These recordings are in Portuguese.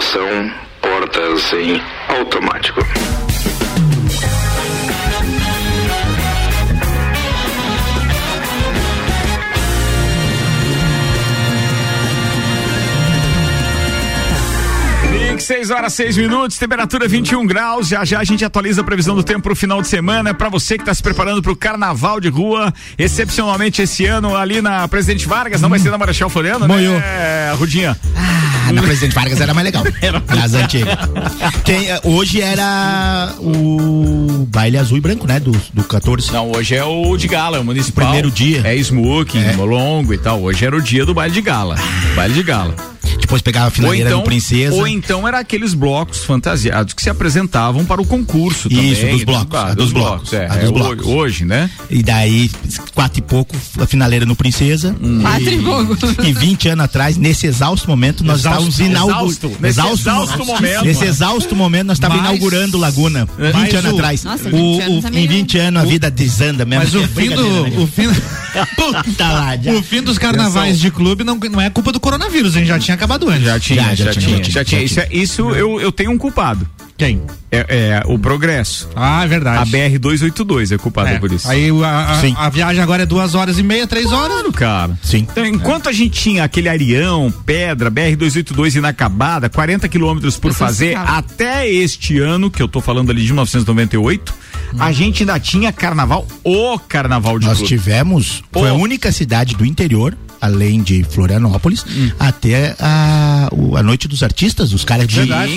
situação, portas em automático. Mix, 6 horas 6 minutos, temperatura 21 graus. Já já a gente atualiza a previsão do tempo pro final de semana. Para você que está se preparando para o carnaval de rua, excepcionalmente esse ano ali na Presidente Vargas, não vai ser na Marechal Floriano, Moiou. né, Rudinha? Ah, na Presidente Vargas era mais legal. Nas antigas. Tem, eh, hoje era o baile azul e branco, né? Do, do 14. Não, hoje é o de gala, é o municipal. Primeiro dia. É smoking, longo e tal. Hoje era o dia do baile de gala. Baile de gala. Depois pegava a Ou finaleira então, do Princesa. ou então era aqueles blocos fantasiados que se apresentavam para o concurso Isso, também. dos blocos, Ah, a dos blocos, é, a dos é, blocos. ho- Hoje, né? E daí, quatro e pouco, a finaleira no Princesa. Hum. Quatro e pouco. E 20 anos atrás, nesse exausto momento, nós Exausto, estávamos inaugurando. exausto, nesse exausto momento. Nesse exausto momento, nós estávamos Mas- inaugurando Laguna. 20 Mas anos o- atrás. Nossa, O- 20 anos o- é meio- em 20 anos a vida desanda mesmo. Mas o É fim né? do. O fim, Puta lá, o fim dos carnavais de clube não, não é culpa do coronavírus, a gente já tinha acabado antes. Já tinha, já, Já, já tinha, tinha, já tinha. Isso, é- isso eu, eu tenho um culpado. Quem? É, é o progresso. Ah, é A verdade. BR 282 é culpada É, por isso. Aí a, a- a viagem agora é duas horas e meia, três horas. Claro, cara. Sim. Então, enquanto a gente tinha aquele Arião, Pedra, BR-282 inacabada, 40 quilômetros por fazer até este ano, que eu tô falando ali de 1998, a gente ainda tinha carnaval, o carnaval de Nós clube. tivemos, foi a única cidade do interior, além de Florianópolis, Hum. até a, o- a noite dos artistas. Os caras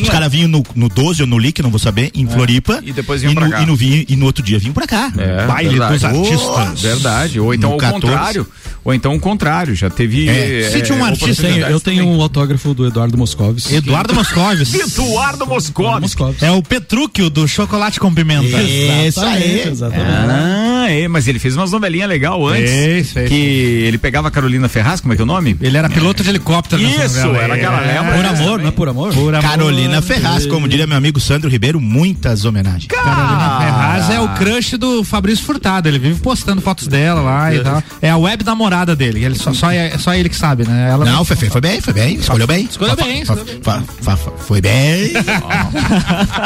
os caras vinham no, no 12 ou no LIC, não vou saber, em Floripa. É. E depois vinham e pra no, cá. E no, vinho- e no outro dia vinham pra cá. É, Baile verdade. dos artistas. Oh, verdade. Ou então o 14. contrário. Ou então o contrário. Já teve. É. Se tinha um artista, eu tenho também. um autógrafo do Eduardo Moscovis. Eduardo Moscovis. Eduardo Moscovis. É o Petrúquio do chocolate com pimenta. Isso aí. Exatamente. Ah, é, mas ele fez umas novelinhas legal antes. Fez, fez, que ele pegava a Carolina Ferraz, como é que é o nome? Ele era piloto de helicóptero. Isso, era aquela É. lembra? Por amor, não é por amor? Por amor. Carolina Ferraz, como diria meu amigo Sandro Ribeiro, muitas homenagens. Carolina Ferraz é o crush do Fabrício Furtado. Ele vive postando fotos dela lá e tal. É a web namorada dele. Ele só, só, é, só ele que sabe, né? Ela Não, foi, foi bem, foi bem, escolheu bem. Escolheu bem, Foi bem.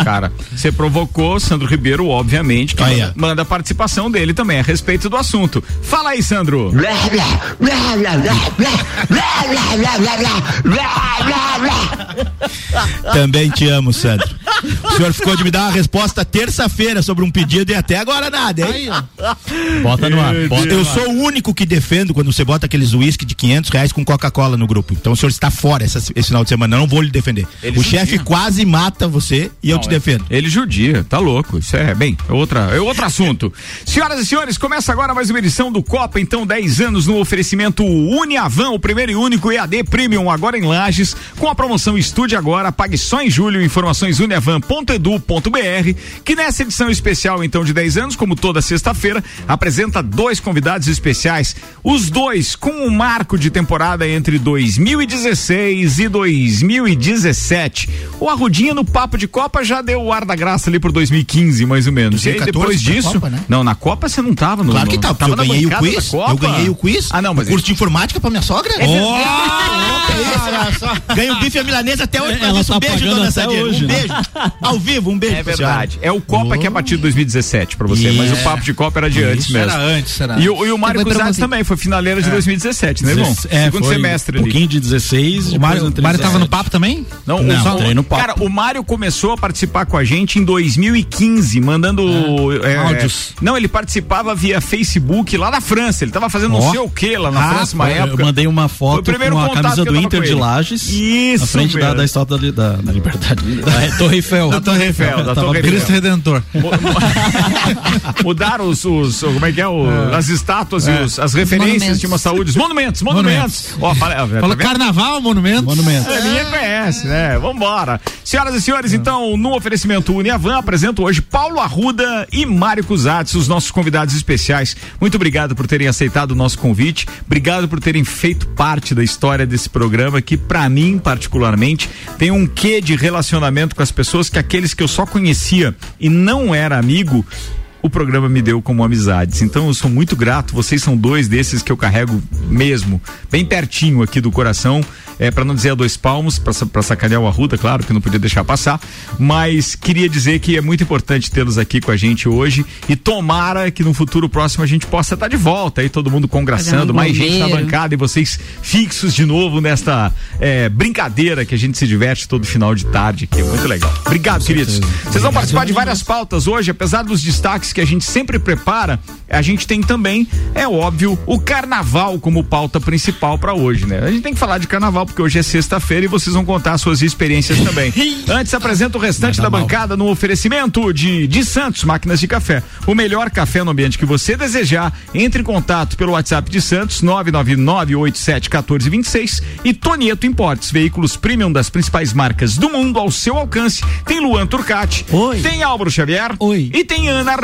Cara, você provocou Sandro Ribeiro, obviamente, que manda, manda a participação dele também a respeito do assunto. Fala aí, Sandro. Também te amo, Sandro. O senhor ficou de me dar uma resposta terça-feira sobre um pedido e até agora nada, hein? Bota no ar. Bota Eu sou o único que defendo quando você bota aqueles uísque de 500 reais com Coca-Cola no grupo. Então o senhor está fora essa- esse final de semana. Eu não vou lhe defender. Ele o chefe quase mata você e eu te Não, é- defendo. Ele judia, tá louco. Isso é, bem, é, outra, é outro assunto. Senhoras e senhores, começa agora mais uma edição do Copa, então 10 anos no oferecimento Uniavan, o primeiro e único EAD Premium, agora em Lages, com a promoção Estude Agora, pague só em julho, informações uniavan.edu.br, que nessa edição especial, então, de 10 anos, como toda sexta-feira, apresenta dois convidados especiais, os dois com um marco de temporada entre 2016 e 2017. O Arrudinha no Papo de Copa já deu o ar da graça ali por 2015, mais ou menos. E aí 2014 depois foi a disso. Copa, né? Não, na Copa você não tava no. Claro que tá, porque tava eu ganhei o quiz. Eu ganhei o quiz. Ah, não, mas. o curso de informática pra minha sogra. Oh, Ganho bife a milanesa até hoje. Ela Ela tá um beijo, dona até Sadia. hoje, Um né? beijo. Ao vivo, um beijo. É verdade. É o Copa que é de 2017 pra você, mas o Papo de Copa era de antes mesmo. Era antes, era E o, e o Mário Cusatz você. também, foi finaleira de 2017, né, irmão? É, Segundo foi semestre um ali. pouquinho de 16. O Mário, o tava no papo também? Não, Não, o, no papo. Cara, o Mário começou a participar com a gente em 2015, mandando é, Áudios. Não, ele participava via Facebook lá na França. Ele tava fazendo não sei o que lá na Ah, França, uma Eu época. mandei uma o foto com a camisa eu do Inter de. Lages. Isso, Na frente da, da estátua da, da, da Liberdade. Da Torre Eiffel. Da Torre Eiffel, da Torre bem- Cristo Redentor. Mudaram os, os- Como é que é? O, As estátuas e os- as referências Monumentos. de uma saúde. Os monumentos, monumentos. Ó, fala- tá Falou vendo? carnaval, monumento. Monumento. É, ninguém conhece, né? Vambora. Senhoras e senhores, então, no oferecimento Uniavan, apresento hoje Paulo Arruda e Mário Cusatz, os nossos convidados especiais. Muito obrigado por terem aceitado o nosso convite. Obrigado por terem feito parte da história desse programa, que pra mim, particularmente, tem um quê de relacionamento com as pessoas que aqueles que eu só conhecia e não era amigo. O programa me deu como amizades. Então eu sou muito grato, vocês são dois desses que eu carrego mesmo, bem pertinho aqui do coração, é, para não dizer a dois palmos, para sacanear o Arruda, claro, que não podia deixar passar, mas queria dizer que é muito importante tê-los aqui com a gente hoje. E tomara que no futuro próximo a gente possa estar de volta aí, todo mundo congraçando, mais gente na bancada e vocês fixos de novo nesta é, brincadeira que a gente se diverte todo final de tarde, que é muito legal. Obrigado, queridos. Vocês vão participar de várias pautas hoje, apesar dos destaques que a gente sempre prepara, a gente tem também, é óbvio, o carnaval como pauta principal para hoje, né? A gente tem que falar de carnaval porque hoje é sexta-feira e vocês vão contar suas experiências também. Antes apresenta o restante da bancada no oferecimento de de Santos Máquinas de Café. O melhor café no ambiente que você desejar. Entre em contato pelo WhatsApp de Santos 999871426 e Tonieto Importes, veículos premium das principais marcas do mundo ao seu alcance. Tem Luan Turcati, Oi. tem Álvaro Xavier Oi. e tem Ana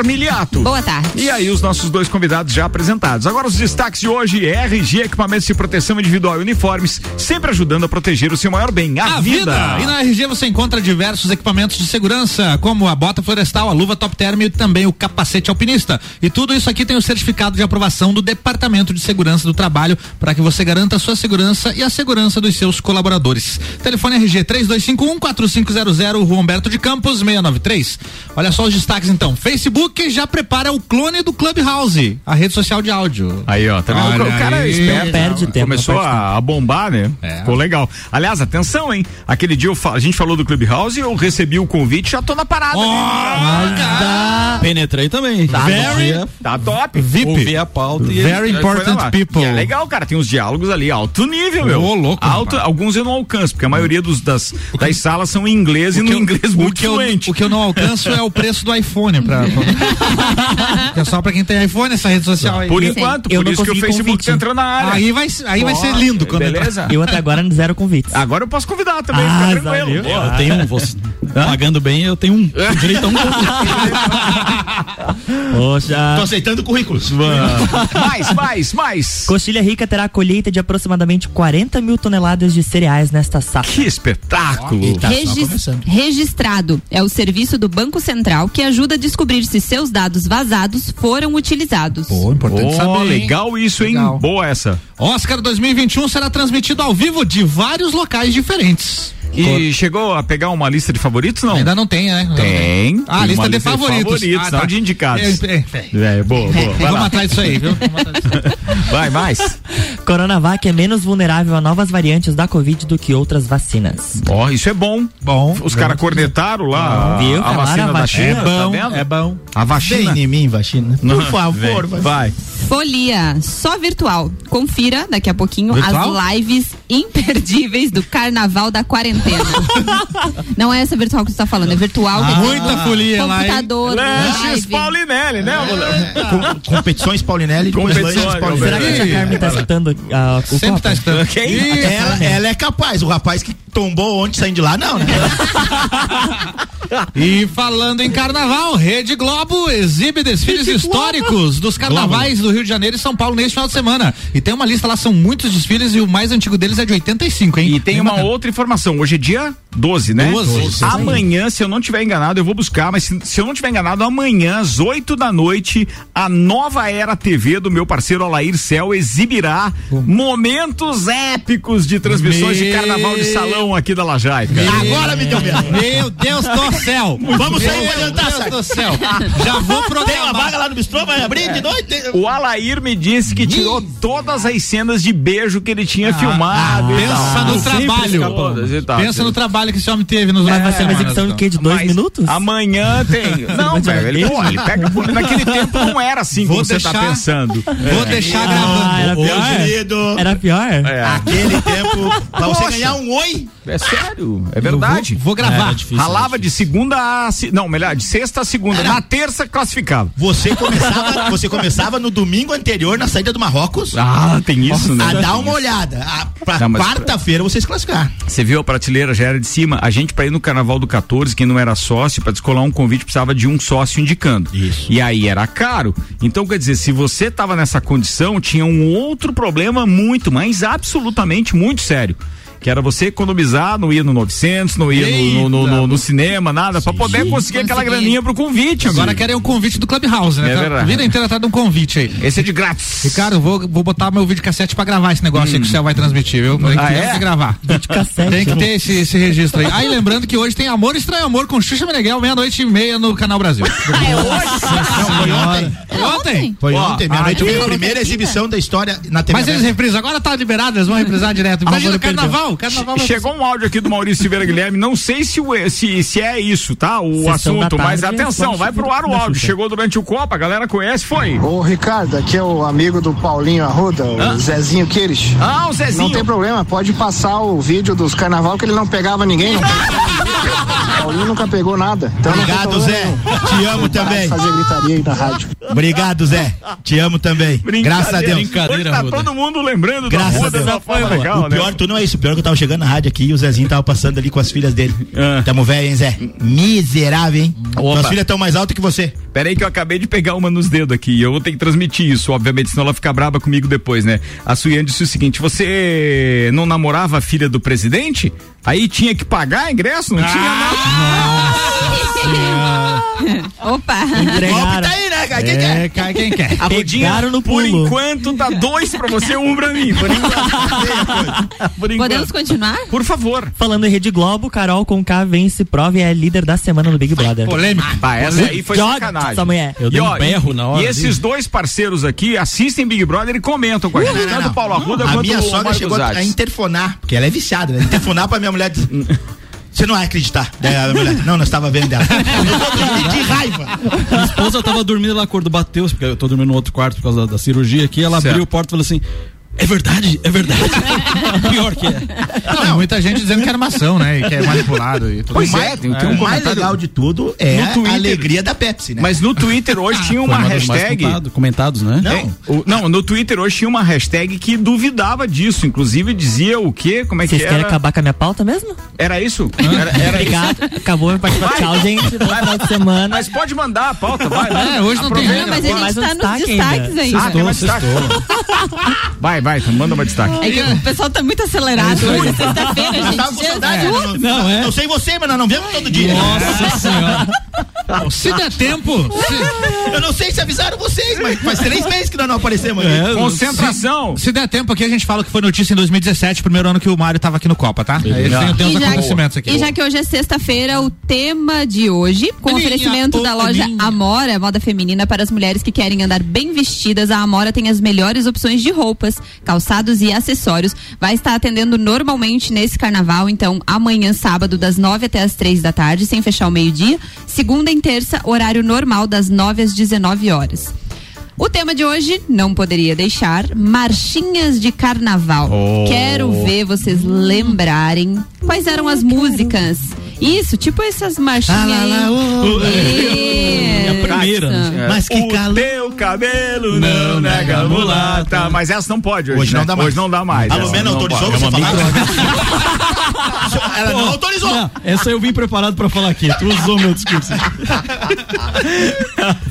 Boa tarde. E aí os nossos dois convidados já apresentados. Agora os destaques de hoje, RG Equipamentos de Proteção Individual e Uniformes, sempre ajudando a proteger o seu maior bem, a, A vida. E na RG você encontra diversos equipamentos de segurança, como a bota florestal, a luva top term e também o capacete alpinista. E tudo isso aqui tem o certificado de aprovação do Departamento de Segurança do Trabalho para que você garanta a sua segurança e a segurança dos seus colaboradores. Telefone RG 3251 4500, Rua Humberto de Campos 693. Olha só os destaques então. Facebook já prepara o clone do Clubhouse, a rede social de áudio. Aí, ó, tá vendo? Olha o cara é aí. esperto. Não perde tempo, Começou não perde a, a bombar, né? É. Ficou legal. Aliás, atenção, hein? Aquele dia eu fa- a gente falou do Clubhouse, eu recebi o convite, já tô na parada. Ó, Penetrei também. Tá Very- Tá top. VIP. Ouvi a pauta e Very important people. E é legal, cara. Tem uns diálogos ali, alto nível, meu. Ô, louco, Alto, rapaz. alguns eu não alcanço, porque a maioria dos, das, das salas são em inglês e no que eu- inglês o muito que eu, fluente. O que eu não alcanço é o preço do iPhone. Pra, que é só pra quem tem iPhone essa rede social aí. Por Sim. enquanto, Eu por não isso que o consegui Facebook convite. tá entrando na área. Aí vai, aí vai ser lindo quando Beleza? Eu até agora zero convites. Agora eu posso convidar também, Ah, fica tranquilo. Eu tenho um, você, pagando bem, eu tenho um. Direito a um. Poxa. Tô aceitando currículos. mais, mais, mais. Coxilha Rica terá colheita de aproximadamente 40 mil toneladas de cereais nesta safra. Que espetáculo. Tá só Regis- registrado é o serviço do Banco Central que ajuda a descobrir se seus dados vazados foram utilizados. Pô, importante Oh, saber. hein? legal isso, hein? Legal. Boa essa. Oscar 2021 será transmitido ao vivo de vários locais diferentes. E chegou a pegar uma lista de favoritos, não? Ainda não tem, né? Tem. Ah, Tem lista de lista de favoritos. favoritos, ah, não de indicados. É, é, é. É, boa, boa. Vai, Vamos lá. atrás disso aí, viu? Vai, mais. Coronavac é menos vulnerável a novas variantes da Covid do que outras vacinas. Ó, isso é bom. Bom. Os caras cornetaram lá a, Viu? a Cara, vacina a da vacina China, É bom, tá vendo? é bom. A Vem vacina. em mim, vacina. Por favor, Vem, vai. vai. Folia, só virtual. Confira daqui a pouquinho Virtual? as lives imperdíveis do Carnaval da Quarentena. Não é essa virtual que você tá falando, é virtual. Ah, muita folia lá, hein? Computador, Lanches. Paulinelli, né, moleque? Com- competições Paulinelli, Competições, Paulinelli. Será que a Carmen tá escutando ah, o Sempre tá. Quem? Ih, Ela, ela é capaz, o rapaz que tombou ontem saindo de lá, não, né? E falando em carnaval, Rede Globo exibe desfiles históricos dos carnavais do Rio de Janeiro e São Paulo neste final de semana. E tem uma lista lá, são muitos desfiles e o mais antigo deles é de 85, hein? E tem Bem uma bacana. outra informação. Hoje é dia 12, né? 12. Amanhã, se eu não tiver enganado, eu vou buscar, mas se, se eu não tiver enganado, amanhã, às 8 da noite, a nova Era TV do meu parceiro Alair Cel exibirá momentos épicos de transmissões de Meu- carnaval de salão aqui da Lajaica. Agora me deu medo. Meu Deus do céu! Vamos sair Meu pra jantar, Deus do céu! Já vou Tem uma vaga lá no bistrô, vai abrir de noite. O Alair me disse que tirou todas as cenas de beijo que ele tinha filmado. e pensa tal. no trabalho. todas e tal. Pensa no trabalho que esse homem teve nos Mas ser uma semanas, de então. quê? De dois Mas minutos? Amanhã tem. Não, Mas velho. Ele, pô, ele pega. Naquele tempo não era assim Vou como você tá deixar- pensando. Vou deixar Ah, era gravando. pior? Ô, querido, Era pior? É, aquele tempo, pra você Poxa. ganhar um oi, é sério. É verdade. Vou, vou gravar. É, difícil, Ralava de segunda a. Não, melhor, de sexta a segunda. Na terça classificava. você começava, você começava no domingo anterior, na saída do Marrocos, Ah, tem isso, né? a dar uma olhada. A, pra mas- quarta-feira vocês classificar. Você viu a prateleira, já era de cima. A gente, pra ir no carnaval do 14, quem não era sócio, pra descolar um convite, precisava de um sócio indicando. Isso. E aí era caro. Então, quer dizer, se você tava nessa condição, tinha um outro problema muito, mas absolutamente muito sério. Que era você economizar, não ia no 900, não ia no, no, no- no cinema, nada, pra poder conseguir aquela graninha pro convite. Agora amigo. querem o convite do Clubhouse, né? É Tá- verdade. A vida inteira tá dando um convite aí. Esse é de grátis. Ricardo, vou, vou botar meu vídeo cassete pra gravar esse negócio aí que o céu vai transmitir, viu? Tem Ah, que, é? que gravar. cassete, Tem que ter esse, esse registro aí. Aí lembrando que hoje tem Amor Estranho Amor com Xuxa Meneghel, meia-noite e meia no Canal Brasil. Não, foi ontem. Ontem? Foi ontem, meia-noite. aí- Foi a primeira exibição da história na TV. Mas eles reprisam, agora tá liberado, eles vão reprisar direto. Imagina, carnaval, carnaval vai Chegou um áudio aqui do Maurício Silveira Guilherme, não sei se, se, se é isso, tá? O Sessão assunto, mas atenção, vai pro ar o áudio. Chegou durante o Copa, a galera conhece, foi. Ô Ricardo, aqui é o amigo do Paulinho Arruda, o Zezinho Queires. Ah, o Zezinho. Não tem problema, pode passar o vídeo dos carnaval que ele não pegava ninguém. Não pegava. Paulinho nunca pegou nada. Então Obrigado, Zé. nenhum. Te amo também. Fazer gritaria aí na rádio. Obrigado, Zé. Te amo também. Graças a Deus. Hoje tá todo mundo lembrando Graças da a Ruda Deus. da forma legal, o pior, né? tu não é isso. O pior é que eu tava chegando na rádio aqui e o Zezinho tava passando ali com as filhas dele. Ah. Tamo velho, hein, Zé? Miserável, hein? Opa. Tuas filhas estão mais altas que você. Pera aí que eu acabei de pegar uma nos dedos aqui e eu vou ter que transmitir isso, obviamente, senão ela fica braba comigo depois, né? A Suiane disse o seguinte, você não namorava a filha do presidente? Aí tinha que pagar ingresso? Não tinha Opa! O golpe Entregaram. tá aí, né, cara? Quem quer? É, cai quem quer. A Pegaram no por pulo. enquanto, tá dois pra você, um pra mim. Por enquanto. Por enquanto. Podemos continuar? Por favor. Falando em Rede Globo, Carol Conká vence prova e é líder da semana no Big Brother. Polêmica. Ah, essa aí foi Joga sacanagem. essa mulher. Eu dei um berro na hora E esses dois parceiros aqui assistem Big Brother e comentam com a gente. Tanto o Paulo Arruda A quanto minha o sogra Marcos chegou a interfonar, porque ela é viciada, né? Interfonar pra minha mulher dizer. Você não vai acreditar. Daí a mulher, não, nós estava vendo dormir de raiva. Minha esposa tava dormindo, ela acordou, bateu, porque eu tô dormindo no outro quarto por causa da, da cirurgia aqui. Ela Certo. abriu o porta e falou assim: É verdade, é verdade. Pior que é. Não, muita gente dizendo que é armação, né? E que é manipulado e tudo Pois mais. é, tem, tem o um mais comentário. legal de tudo é a alegria da Pepsi, né? Mas no Twitter hoje tinha uma uma mais hashtag. comentado- comentados, né? Não. É, o- não, no Twitter hoje tinha uma hashtag que duvidava disso. Inclusive dizia o quê? Como é Vocês que querem era? acabar com a minha pauta mesmo? Era isso? Era, era isso. Obrigado. Acabou meu participação. Tchau, gente. Bom final de semana. Mas pode mandar a pauta, vai. É, hoje não tem Aproveita. Não, mas a Mais gente tá nos destaque destaques ainda. Ah, tem mais destaque. Vai, vai, manda uma destaque. É que o pessoal tá muito acelerado hoje, sexta-feira, Eu tava com gente. saudade. Jesus. Não, Não, é. Eu sei você, mas nós não vemos todo dia. Nossa senhora. Não, se der tempo, se, Eu não sei se avisaram vocês, mas faz três meses que nós não aparecemos. É, Concentração. se der tempo aqui, a gente fala que foi notícia em 2017, primeiro ano que o Mário tava aqui no Copa, tá? Aí tem, tem E já, acontecimentos aqui. e já que hoje é sexta-feira, o tema de hoje, com Aninha, oferecimento da loja. Amora, moda feminina para as mulheres que querem andar bem vestidas, a Amora tem as melhores opções de roupas, calçados e acessórios. Vai estar atendendo normalmente nesse carnaval, então amanhã, sábado, das 9 até as três da tarde, sem fechar o meio-dia. Segunda e terça, horário normal, das 9 às 19 horas. O tema de hoje não poderia deixar marchinhas de carnaval. Oh. Quero ver vocês lembrarem quais eram as músicas. Isso, tipo essas marchinhas Ah, lá, lá, ô, aí. É a primeira, né? Mas que o calor. teu cabelo não nega mulata. Mas essa não pode hoje, Hoje né? não dá mais. Hoje não dá mais. A Lumena não autorizou pode. você É falar? Ela não autorizou. Não, essa eu vim preparado pra falar aqui. Tu usou meu discurso.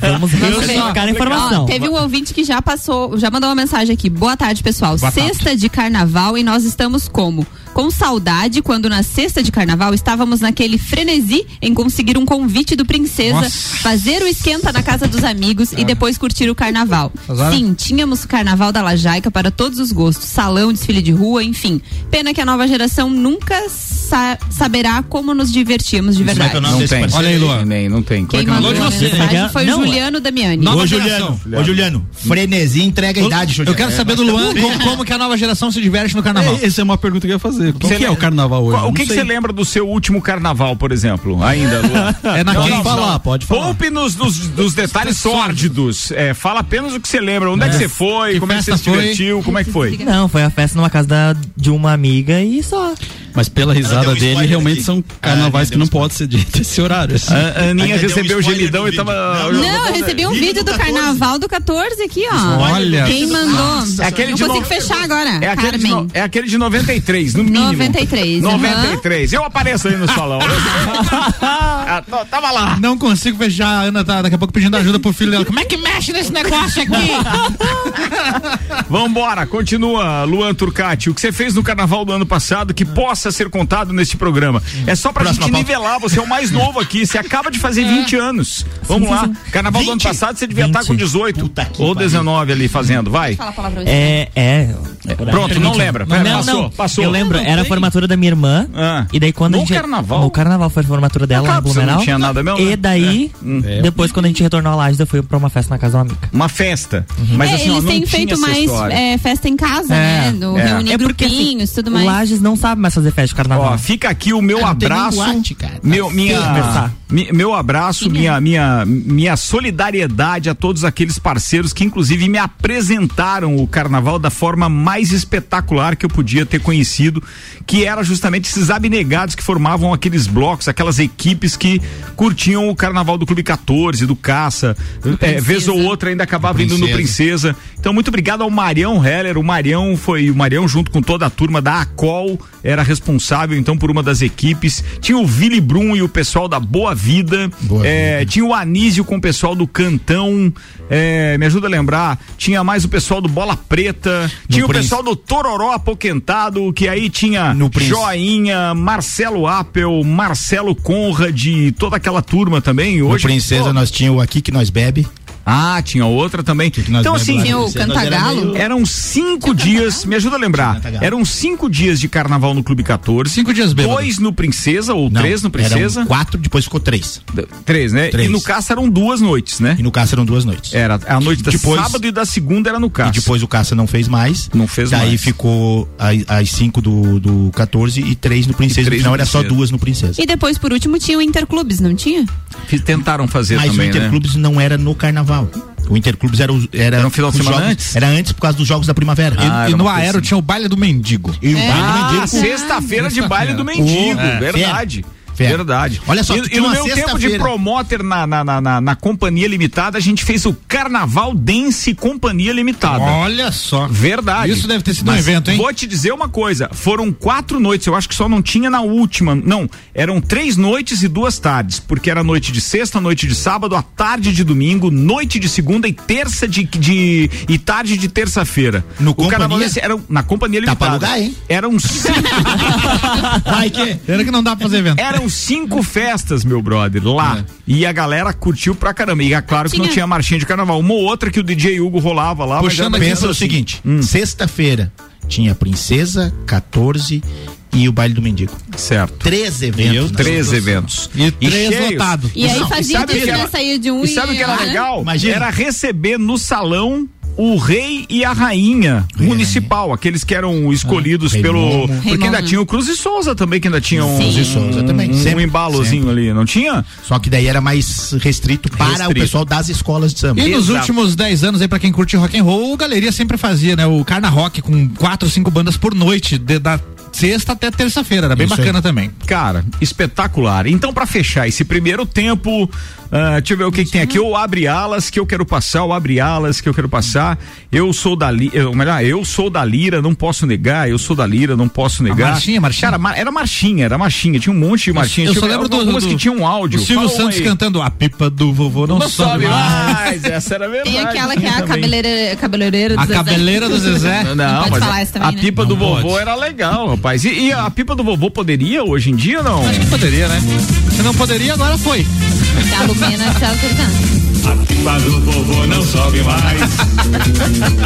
Vamos Vamos ver. verificar a informação. Ó, teve um ouvinte que já passou, já mandou uma mensagem aqui. Boa tarde, pessoal. Boa tarde. sexta de carnaval e nós estamos como? Com saudade quando na sexta de carnaval estávamos naquele frenesi em conseguir um convite do Princesa, Nossa. fazer o esquenta na casa dos amigos e depois curtir o carnaval. Azar. Sim, tínhamos o carnaval da Lajaica para todos os gostos, salão, desfile de rua, enfim. Pena que a nova geração nunca sa- saberá como nos divertíamos de Como é que é o verdade. Não tem. Olha aí, Luan. Nem, não tem. Quem é que é o nome mandou a de você? mensagem foi Não, o é. Juliano Damiani. Nova Ô. Juliano, ô, Juliano, frenesi entrega a idade, Eu quero saber do Luan como, como que a nova geração se diverte no carnaval. É, Essa é uma pergunta que eu ia fazer. O que, é lembra- o carnaval hoje? Qual- O que você lembra do seu último carnaval, por exemplo? Ainda, Luan? É na Pode falar, pode falar. Poupe nos, dos, dos detalhes sórdidos. É, fala apenas o que você lembra. Onde é, que você foi? Que como é que você se divertiu? Como é que foi? Não, foi a festa numa casa da- de uma amiga e só. Mas pela risada um dele, realmente aqui. são Ah, carnavais deu que não pode ser dito esse horário. assim. A Aninha deu um recebeu o gemidão e tava. vídeo. Não, eu recebi um Vídeo do do 14. carnaval do 14 aqui, ó. Olha. Quem mandou? É aquele Não de consigo no- fechar agora. É aquele, de Carmen. no- é aquele de 93, no mínimo. 93, aham. 93. Eu apareço aí no salão. Ah, Tava lá. Não consigo fechar. A Ana tá daqui a pouco pedindo ajuda pro filho dela. Como é que mexe nesse negócio aqui? Vambora, continua, Luan Turcati. O que você fez no carnaval do ano passado que possa ser contado nesse programa. É só pra Próxima gente pauta. nivelar. Você é o mais novo aqui. Você acaba de fazer 20 anos. Vamos lá. Carnaval do ano 20? passado você devia estar com 18 Puta que ou pariu. 19 ali fazendo. Vai. Fala palavrões. É, é. Pronto, não lembra. Pera, Não, passou, não. passou. Eu lembro, era a formatura da minha irmã. Ah. E daí quando No a gente. carnaval? No carnaval foi a formatura dela lá em você não Blumenau. tinha nada mesmo, né? E daí, É. depois quando a gente retornou a Lages, eu fui pra uma festa na casa de uma amiga. Uma festa. Mas É, assim, eles não têm feito mais é, festa em casa, É, né? Do, é. Reunir É porque, assim, grupinhos, tudo mais. Lages não sabe mais fazer festa de carnaval. Ó, fica aqui o meu Ah, abraço. boate, meu, minha, mi- meu abraço, minha, minha, minha solidariedade a todos aqueles parceiros que, inclusive, me apresentaram o carnaval da forma mais espetacular que eu podia ter conhecido, que era justamente esses abnegados que formavam aqueles blocos, aquelas equipes que curtiam o carnaval do Clube 14, do Caça. É, vez ou outra ainda acabava indo no Princesa. Princesa. Então, muito obrigado ao Marião Heller. O Marião foi o Marião junto com toda a turma da ACOL, era responsável então por uma das equipes. Tinha o Vili Brum e o pessoal da Boa Vida. Boa É, Vida. tinha o Anísio com o pessoal do Cantão. É, me ajuda a lembrar. Tinha mais o pessoal do Bola Preta. tinha o Prince. pessoal do Tororó Apoquentado, que aí tinha No. Joinha, Marcelo Appel, Marcelo Conrad, toda aquela turma também. No Hoje, Princesa pô, nós tinha o Aqui Que Nós Bebe. Ah, tinha outra também. que Então, assim? Tinha o Cantagalo. meio- eram cinco dias, me ajuda a lembrar. Eram cinco dias de carnaval no Clube 14. Cinco dias bêbado. Dois no Princesa, ou Não, três no Princesa. Eram quatro, depois ficou três. D- Três, né? Três. E no Caça eram duas noites, né? E no Caça eram duas noites. Era a noite da Depois- sábado e da segunda era no Caça. E depois o Caça não fez mais. Não fez Daí mais. ficou a- as cinco do, do 14 e três no Princesa. E No três final no era só duas no Princesa. E depois, por último, tinha o Interclubes, não tinha? Fiz- Tentaram fazer Mas também, o né? Interclubes não era no carnaval. O Interclubes era, era, Era um final de os semana jogos- antes? Era antes por causa dos jogos da primavera. E, Ah, e era no Aero assim. tinha o baile do mendigo. E o baile do Ah, mendigo. sexta-feira de baile do Sexta-feira. mendigo, É. verdade. Fera. Verdade. Olha só, e, e no meu tempo de promoter na, na, na, na, Companhia Limitada, a gente fez o Carnaval Dance Companhia Limitada. Olha só. Verdade. Isso deve ter sido um Mas evento, hein? Vou te dizer uma coisa: foram quatro noites, eu acho que só não tinha na última. Não, eram três noites e duas tardes, porque era noite de sexta, noite de sábado, a tarde de domingo, noite de segunda e terça de. de e tarde de terça-feira. No o Companhia? Carnaval Dance era na Companhia Tá Limitada. pra alugar, hein? Eram cinco, Vai que. Pena que não dá pra fazer evento. eram cinco festas, meu brother, lá. E a galera curtiu pra caramba. E é claro que não Tinha- tinha marchinha de carnaval. Uma ou outra que o DJ Hugo rolava lá. mas Puxando Pensa assim. no seguinte: Hum. sexta-feira tinha Princesa, 14 e o baile do mendigo. Certo. Três eventos. Três eventos. E três cheios. lotado. E aí Não, fazia sabe o disso, que né? era- Saía de um E sabe o que era legal? Imagina. Era receber no salão o rei e a rainha Rei e municipal, aqueles que eram escolhidos Rei pelo. Momo. Porque Rei ainda tinha o Cruz e Souza também, que ainda tinha um, Cruz e Souza também, um, sempre, embalozinho ali, não tinha? Só que daí era mais restrito para Restrito. o pessoal das escolas de samba. E nos Exato. últimos 10 anos aí, pra quem curte rock and roll, o Galeria sempre fazia, né? O Carna Rock com quatro, cinco bandas por noite, de- da sexta até terça-feira. Era bem Isso bacana aí. também. Cara, espetacular. Então, pra fechar esse primeiro tempo, ah, deixa eu ver o que, que tem aqui. O abre alas que eu quero passar, o abre alas que eu quero passar. Eu sou da lira, ou melhor, eu sou da lira, não posso negar. Eu sou da lira, não posso negar. marchinha, marchinha? Cara, ma- era marchinha, era marchinha. Tinha um monte de marchinha. eu só lembro do, algumas do- que tinham um áudio. O Silvio Fala Santos aí. cantando A pipa do vovô não, Não sobe mais. mais. Essa era verdade. Tem aquela que é a cabeleireira, cabeleireira do A Zezé. cabeleira do Zezé. Não, Não mas falar a, também, a né? pipa do Não vovô pode. era legal, rapaz. E, e a pipa do vovô poderia hoje em dia ou não? Acho que poderia, né? Se não poderia, agora foi. A Lumena está cantando. A pipa do vovô não sobe mais.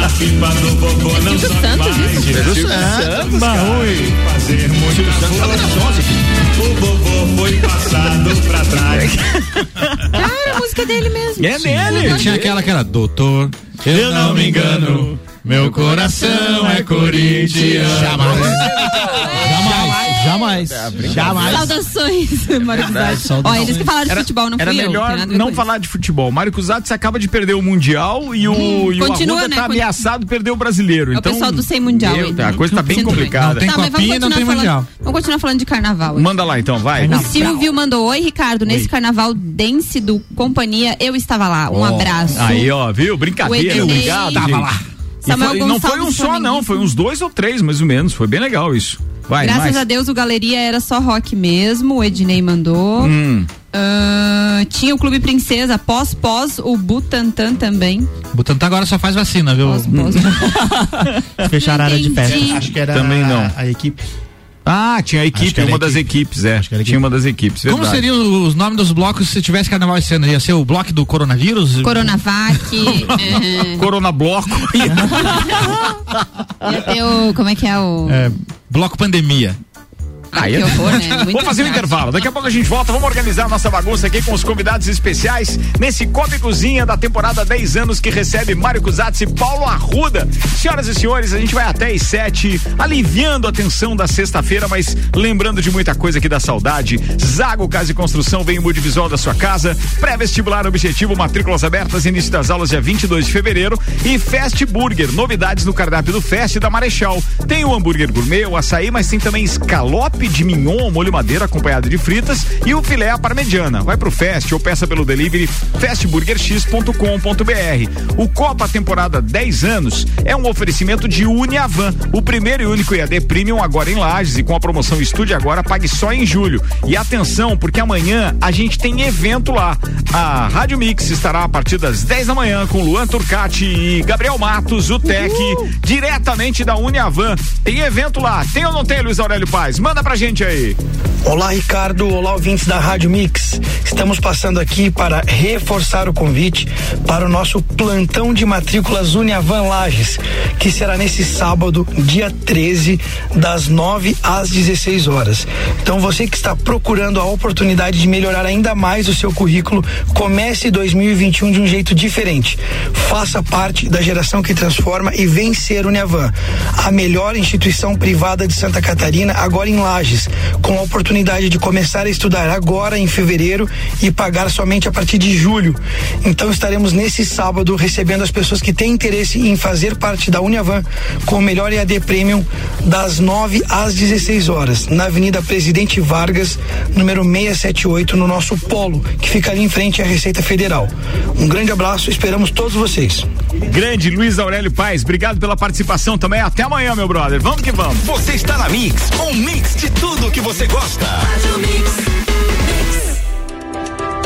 A pipa do vovô não Silvio sobe Santos, mais. isso? Santos, cara. Fazer muita força. O vovô foi passado pra trás. Cara, a música dele mesmo. É dele. Tinha aquela que era Doutor, eu não me engano, meu coração é corintiano. Jamais. Jamais. Jamais. Jamais. Saudações, Mário Cusatz. Ó, eles que falaram de futebol, não Era fui eu. melhor ver não falar de futebol. Mário Cusatz acaba de perder o Mundial e o, e o continua, Arruda né? tá Con- ameaçado de perder o brasileiro. É o então, pessoal do Sem Mundial meu, a coisa tá bem complicada. Não tem Tá, copinha, não continuar tem falando- mundial. Vamos continuar falando de carnaval. aqui. Manda lá então, vai. O Silvio mandou, oi Ricardo, nesse carnaval dance do Companhia, eu estava lá, um abraço. Aí, ó, viu? Brincadeira, O obrigado. Tava lá. E Samuel foi- não foi um só, não, foi uns dois ou três, mais ou menos. Foi bem legal isso. Vai, Graças mais. a Deus o Galeria era só rock mesmo, o Ednei mandou. Hum. Ah, tinha o Clube Princesa, pós-pós, o Butantan também. Butantan agora só faz vacina, viu? Pós-pós. Fecharam a área de festa. Acho que era Também não. a, a equipe. Ah, tinha a equipe, uma a das equipes, é. a Tinha uma das equipes, Como verdade. seriam os nomes dos blocos se tivesse carnaval esse ano? Ia ser o bloco do coronavírus? Coronavac. eh, Corona Bloco. ia ter o. Como é que é o. É, bloco pandemia. Ah, Aí é- horror, né? Vamos fazer um intervalo. Daqui a pouco a gente volta. Vamos organizar a nossa bagunça aqui com os convidados especiais nesse Copa e Cozinha da temporada 10 anos que recebe Mário Cusatz e Paulo Arruda. Senhoras e senhores, a gente vai até às 7, aliviando a tensão da sexta-feira, mas lembrando de muita coisa que dá saudade. Zago Casa e Construção vem o multivisual da sua casa. Pré-vestibular objetivo, matrículas abertas, início das aulas dia 22 de fevereiro. E Fast Burger, novidades no cardápio do Fest da Marechal. Tem o hambúrguer gourmet, o açaí, mas tem também escalope de mignon ao molho madeira acompanhado de fritas e o filé à parmegiana. Vai pro Fest ou peça pelo delivery fastburgerx.com.br. O Copa temporada 10 anos é um oferecimento de Uniavan, o primeiro e único EAD Premium agora em Lages e com a promoção Estude Agora pague só em julho. E atenção, porque amanhã a gente tem evento lá. A Rádio Mix estará a partir das 10 da manhã com Luan Turcati e Gabriel Matos, o Tec, diretamente da Uniavan. Tem evento lá. Tem ou não tem, Luiz Aurélio Paz? Manda pra gente aí. Olá, Ricardo. Olá, ouvintes da Rádio Mix. Estamos passando aqui para reforçar o convite para o nosso plantão de matrículas Uniavan Lages, que será nesse sábado, dia 13, das 9 às 16 horas. Então, você que está procurando a oportunidade de melhorar ainda mais o seu currículo, comece 2021 de um jeito diferente. Faça parte da geração que transforma e vencer Uniavan, a melhor instituição privada de Santa Catarina, agora em Lages, com a oportunidade de começar a estudar agora em fevereiro e pagar somente a partir de julho. Então estaremos nesse sábado recebendo as pessoas que têm interesse em fazer parte da Uniavan com o melhor EAD Premium das 9 às 16 horas, na Avenida Presidente Vargas, número 678, no nosso polo, que fica ali em frente à Receita Federal. Um grande abraço, esperamos todos vocês. Grande Luiz Aurélio Paz, obrigado pela participação também. Até amanhã, meu brother. Vamos que vamos. Você está na Mix, um mix de tudo que você gosta.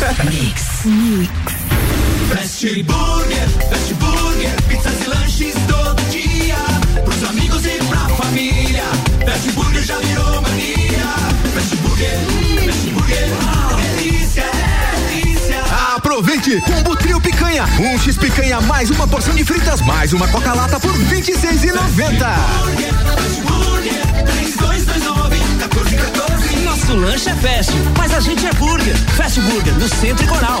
Fast Burger, Fast Burger, pizzas e lanches todo dia. Pros amigos e pra família. Fast Burger já virou mania. Fast Burger, Fast Burger, delícia, delícia. Aproveite! Combo Trio Picanha. Um X picanha mais uma porção de fritas mais uma Coca-Lata por R$ 26,90. Fast Burger, 3229, 1414. Nosso lanche é fast, mas a gente é burger. Fast Burger, no Centro e Coral.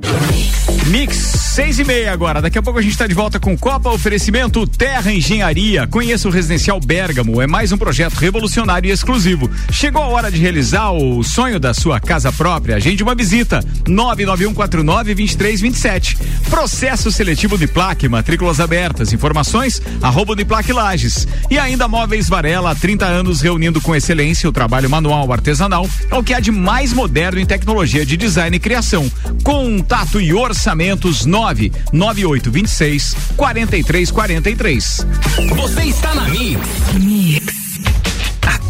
Mix, seis e meia agora. Daqui a pouco a gente está de volta com Copa Oferecimento Terra Engenharia. Conheça o Residencial Bergamo. É mais um projeto revolucionário e exclusivo. Chegou a hora de realizar o sonho da sua casa própria. Agende uma visita. 99149-2327. Processo seletivo Uniplac, matrículas abertas. Informações, arroba Uniplac Lages. E ainda Móveis Varela, há 30 anos reunindo com excelência o trabalho manual artesanal. É o que há de mais moderno em tecnologia de design e criação. Contato e orçamentos 99826 4343. Você está na Mix. Mix.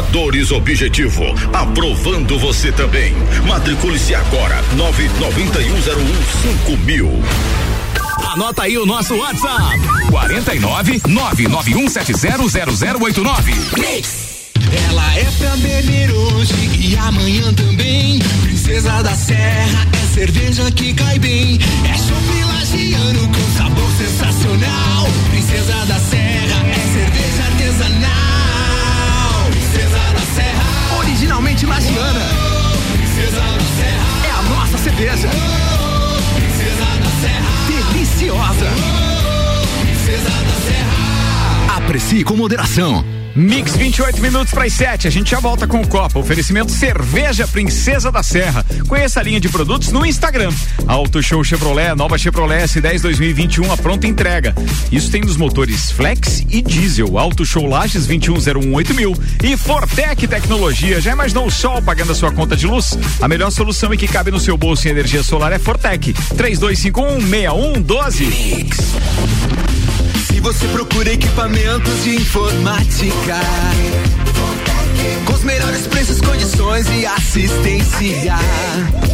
Aprovadores Objetivo, aprovando você também. Matricule-se agora, nove noventa e um zero um cinco mil. Anota aí o nosso WhatsApp: 49 991700089. Ela é pra beber hoje e amanhã também. Princesa da Serra é cerveja que cai bem. É chopp lagiano com sabor sensacional. Princesa da Serra é cerveja artesanal. Originalmente lagiana. É a nossa cerveja. Deliciosa. Aprecie com moderação. Mix 28 minutos para as 7. A gente já volta com o Copa. Oferecimento Cerveja Princesa da Serra. Conheça a linha de produtos no Instagram. Auto Show Chevrolet, nova Chevrolet S10 2021, a pronta entrega. Isso tem nos motores Flex e Diesel. Auto Show Lages 21018 mil. E Fortec Tecnologia. Já imaginou o sol pagando a sua conta de luz? A melhor solução e que cabe no seu bolso em energia solar é Fortec. 3251 6112. Você procura equipamentos de informática, com os melhores preços, condições e assistência.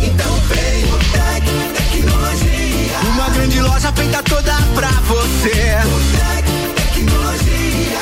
Então vem o Tec Tecnologia. Uma grande loja feita toda pra você. O Tec Tecnologia.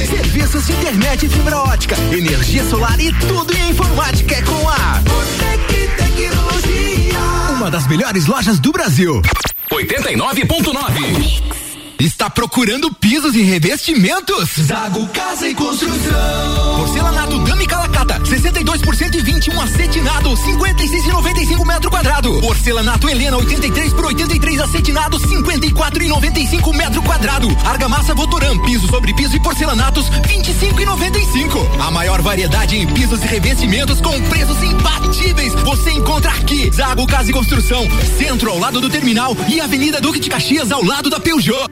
32516112. Serviços de internet e fibra ótica, energia solar e tudo em informática é com a Botec Tecnologia. Uma das melhores lojas do Brasil. 89.9. Está procurando pisos e revestimentos? Zago Casa e Construção. Porcelanato Dami Calacata, 62 por 121 acetinado, 56,95 metro quadrado. Porcelanato Helena, 83 por 83 acetinado, 54,95 metro quadrado. Argamassa Votoran, piso sobre piso e porcelanatos, 25,95. A maior variedade em pisos e revestimentos com preços imbatíveis. Você encontra aqui. Zago Casa e Construção, centro ao lado do terminal e Avenida Duque de Caxias ao lado da Peugeot.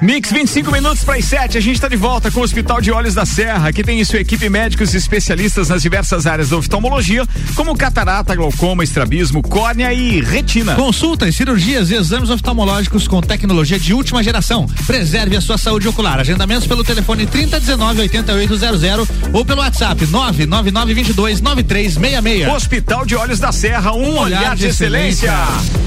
Mix 25 minutos para as 7. A gente está de volta com o Hospital de Olhos da Serra, que tem em sua equipe médicos e especialistas nas diversas áreas da oftalmologia, como catarata, glaucoma, estrabismo, córnea e retina. Consultas, cirurgias e exames oftalmológicos com tecnologia de última geração. Preserve a sua saúde ocular. Agendamentos pelo telefone 3019 8800 ou pelo WhatsApp 99922 9366. Hospital de Olhos da Serra, um, Um olhar, olhar de de excelência. excelência.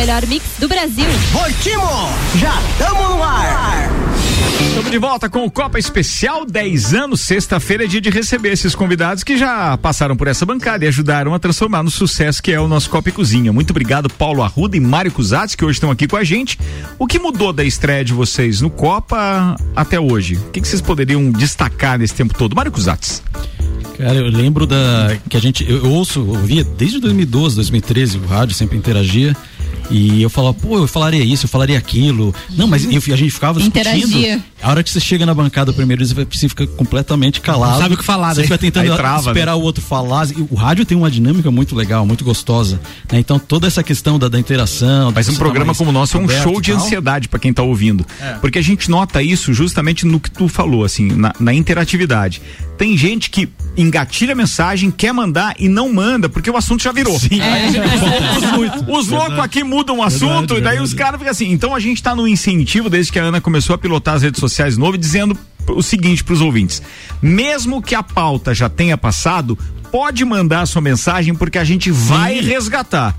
Melhor mix do Brasil. Voltimo! Já tamo no ar! Estamos de volta com o Copa Especial 10 anos. Sexta-feira é dia de receber esses convidados que já passaram por essa bancada e ajudaram a transformar no sucesso que é o nosso Copa e Cozinha. Muito obrigado, Paulo Arruda e Mário Cusatz, que hoje estão aqui com a gente. O que mudou da estreia de vocês no Copa até hoje? O que, que vocês poderiam destacar nesse tempo todo? Mário Cusatz. Cara, eu lembro da que a gente eu, eu ouço, ouvia desde 2012, 2013, o rádio sempre interagia. E eu falava, pô, eu falaria isso, eu falaria aquilo. Não, mas eu- a gente ficava discutindo. Interagia. A hora que você chega na bancada primeiro, você você fica completamente calado. Não sabe o que falar, Você né? fica tentando trava, esperar o outro falar. E o rádio tem uma dinâmica muito legal, muito gostosa. né? Então toda essa questão da, da interação. Mas um programa como o nosso é um show de ansiedade para quem tá ouvindo. É. Porque a gente nota isso justamente no que tu falou, assim, na, na interatividade. Tem gente que engatilha a mensagem, quer mandar e não manda, porque o assunto já virou. Os loucos aqui mudam o assunto e daí os caras ficam assim. Então a gente tá no incentivo, desde que a Ana começou a pilotar as redes sociais novo, dizendo o seguinte pros ouvintes: mesmo que a pauta já tenha passado, pode mandar a sua mensagem porque a gente vai resgatar.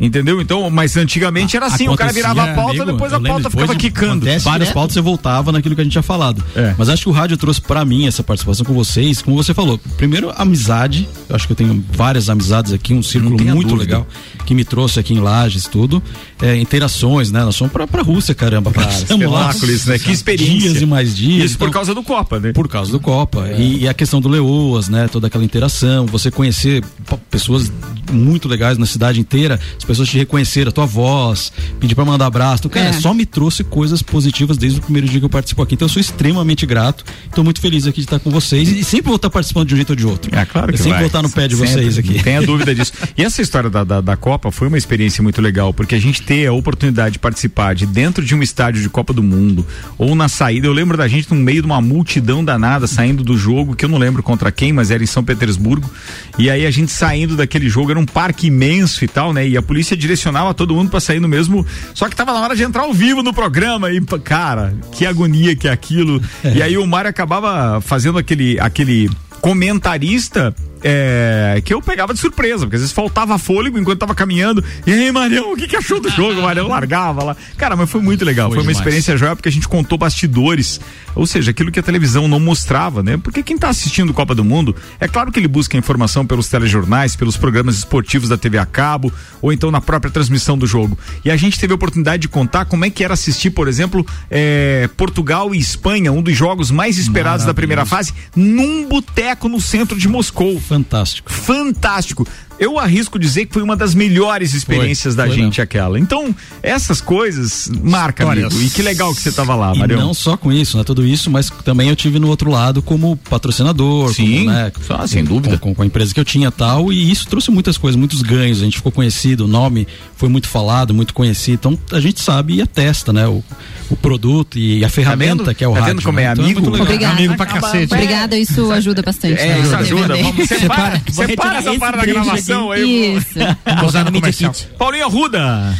Entendeu? Então, mas antigamente era assim, o cara virava a pauta, amigo, depois a lembro, pauta depois ficava de- quicando. Várias pautas você voltava naquilo que a gente tinha falado. É. Mas acho que o rádio trouxe pra mim essa participação com vocês, como você falou. Primeiro, amizade. Eu acho que eu tenho várias amizades aqui, um círculo muito dúvida. legal que me trouxe aqui em Lages, tudo. É, interações, né? Nós fomos pra, pra Rússia, caramba. Passamos lá espetáculo isso, né? Que experiência. Dias e mais dias. Isso por Então, causa do Copa, né? por causa do Copa. E, e a questão do Leoas, né? Toda aquela interação, você conhecer pessoas muito legais na cidade inteira, as pessoas te reconheceram, a tua voz, pedir pra mandar abraço. Então, cara, É. só me trouxe coisas positivas desde o primeiro dia que eu participo aqui. Então eu sou extremamente grato. Estou muito feliz aqui de estar com vocês e, e sempre vou estar participando de um jeito ou de outro. É claro eu que sempre vai. vou estar no pé de Sempre, vocês aqui. Não tenha dúvida disso. E essa história da, da, da Copa foi uma experiência muito legal, porque a gente ter a oportunidade de participar de dentro de um estádio de Copa do Mundo, ou na saída, eu lembro da gente no meio de uma multidão danada saindo do jogo, que eu não lembro contra quem, mas era em São Petersburgo. E aí a gente saindo daquele jogo, era um parque imenso e tal, né? E a polícia direcionava todo mundo pra sair no mesmo. Só que tava na hora de entrar ao vivo no programa. E, cara, que agonia que é aquilo. E aí o Mário acabava fazendo aquele. aquele comentarista é, que eu pegava de surpresa, porque às vezes faltava fôlego enquanto tava caminhando. E aí, Marião, o que, que achou do jogo? O Marião largava lá. Cara, mas foi muito legal. Foi, Foi uma demais. experiência joia porque a gente contou bastidores, ou seja, aquilo que a televisão não mostrava, né? Porque quem tá assistindo Copa do Mundo, é claro que ele busca informação pelos telejornais, pelos programas esportivos da TV a cabo, ou então na própria transmissão do jogo. E a gente teve a oportunidade de contar como é que era assistir, por exemplo, é, Portugal e Espanha, um dos jogos mais esperados da primeira fase, num boteco no centro de Moscou. Fantástico. Fantástico. Eu arrisco dizer que foi uma das melhores experiências da foi gente aquela. Então, essas coisas marcam, amigo. E que legal que você tava lá, Marião. não só com isso, né? Tudo isso, mas também eu tive no outro lado como patrocinador, Sim, como, né, ah, sem dúvida. Com, com a empresa que eu tinha tal, e isso trouxe muitas coisas, muitos ganhos. A gente ficou conhecido, o nome foi muito falado, muito conhecido. Então a gente sabe e atesta, né? O, o produto e a ferramenta vendo? que é o Tá rádio. vendo como né? é Então amigo? muito legal. Obrigada. Amigo pra cacete. Obrigada, isso ajuda bastante. É, né? isso ajuda. Vamos, separa, separa retirar essa parte da trecho aí. Isso. Usar no comercial. Paulinho Arruda.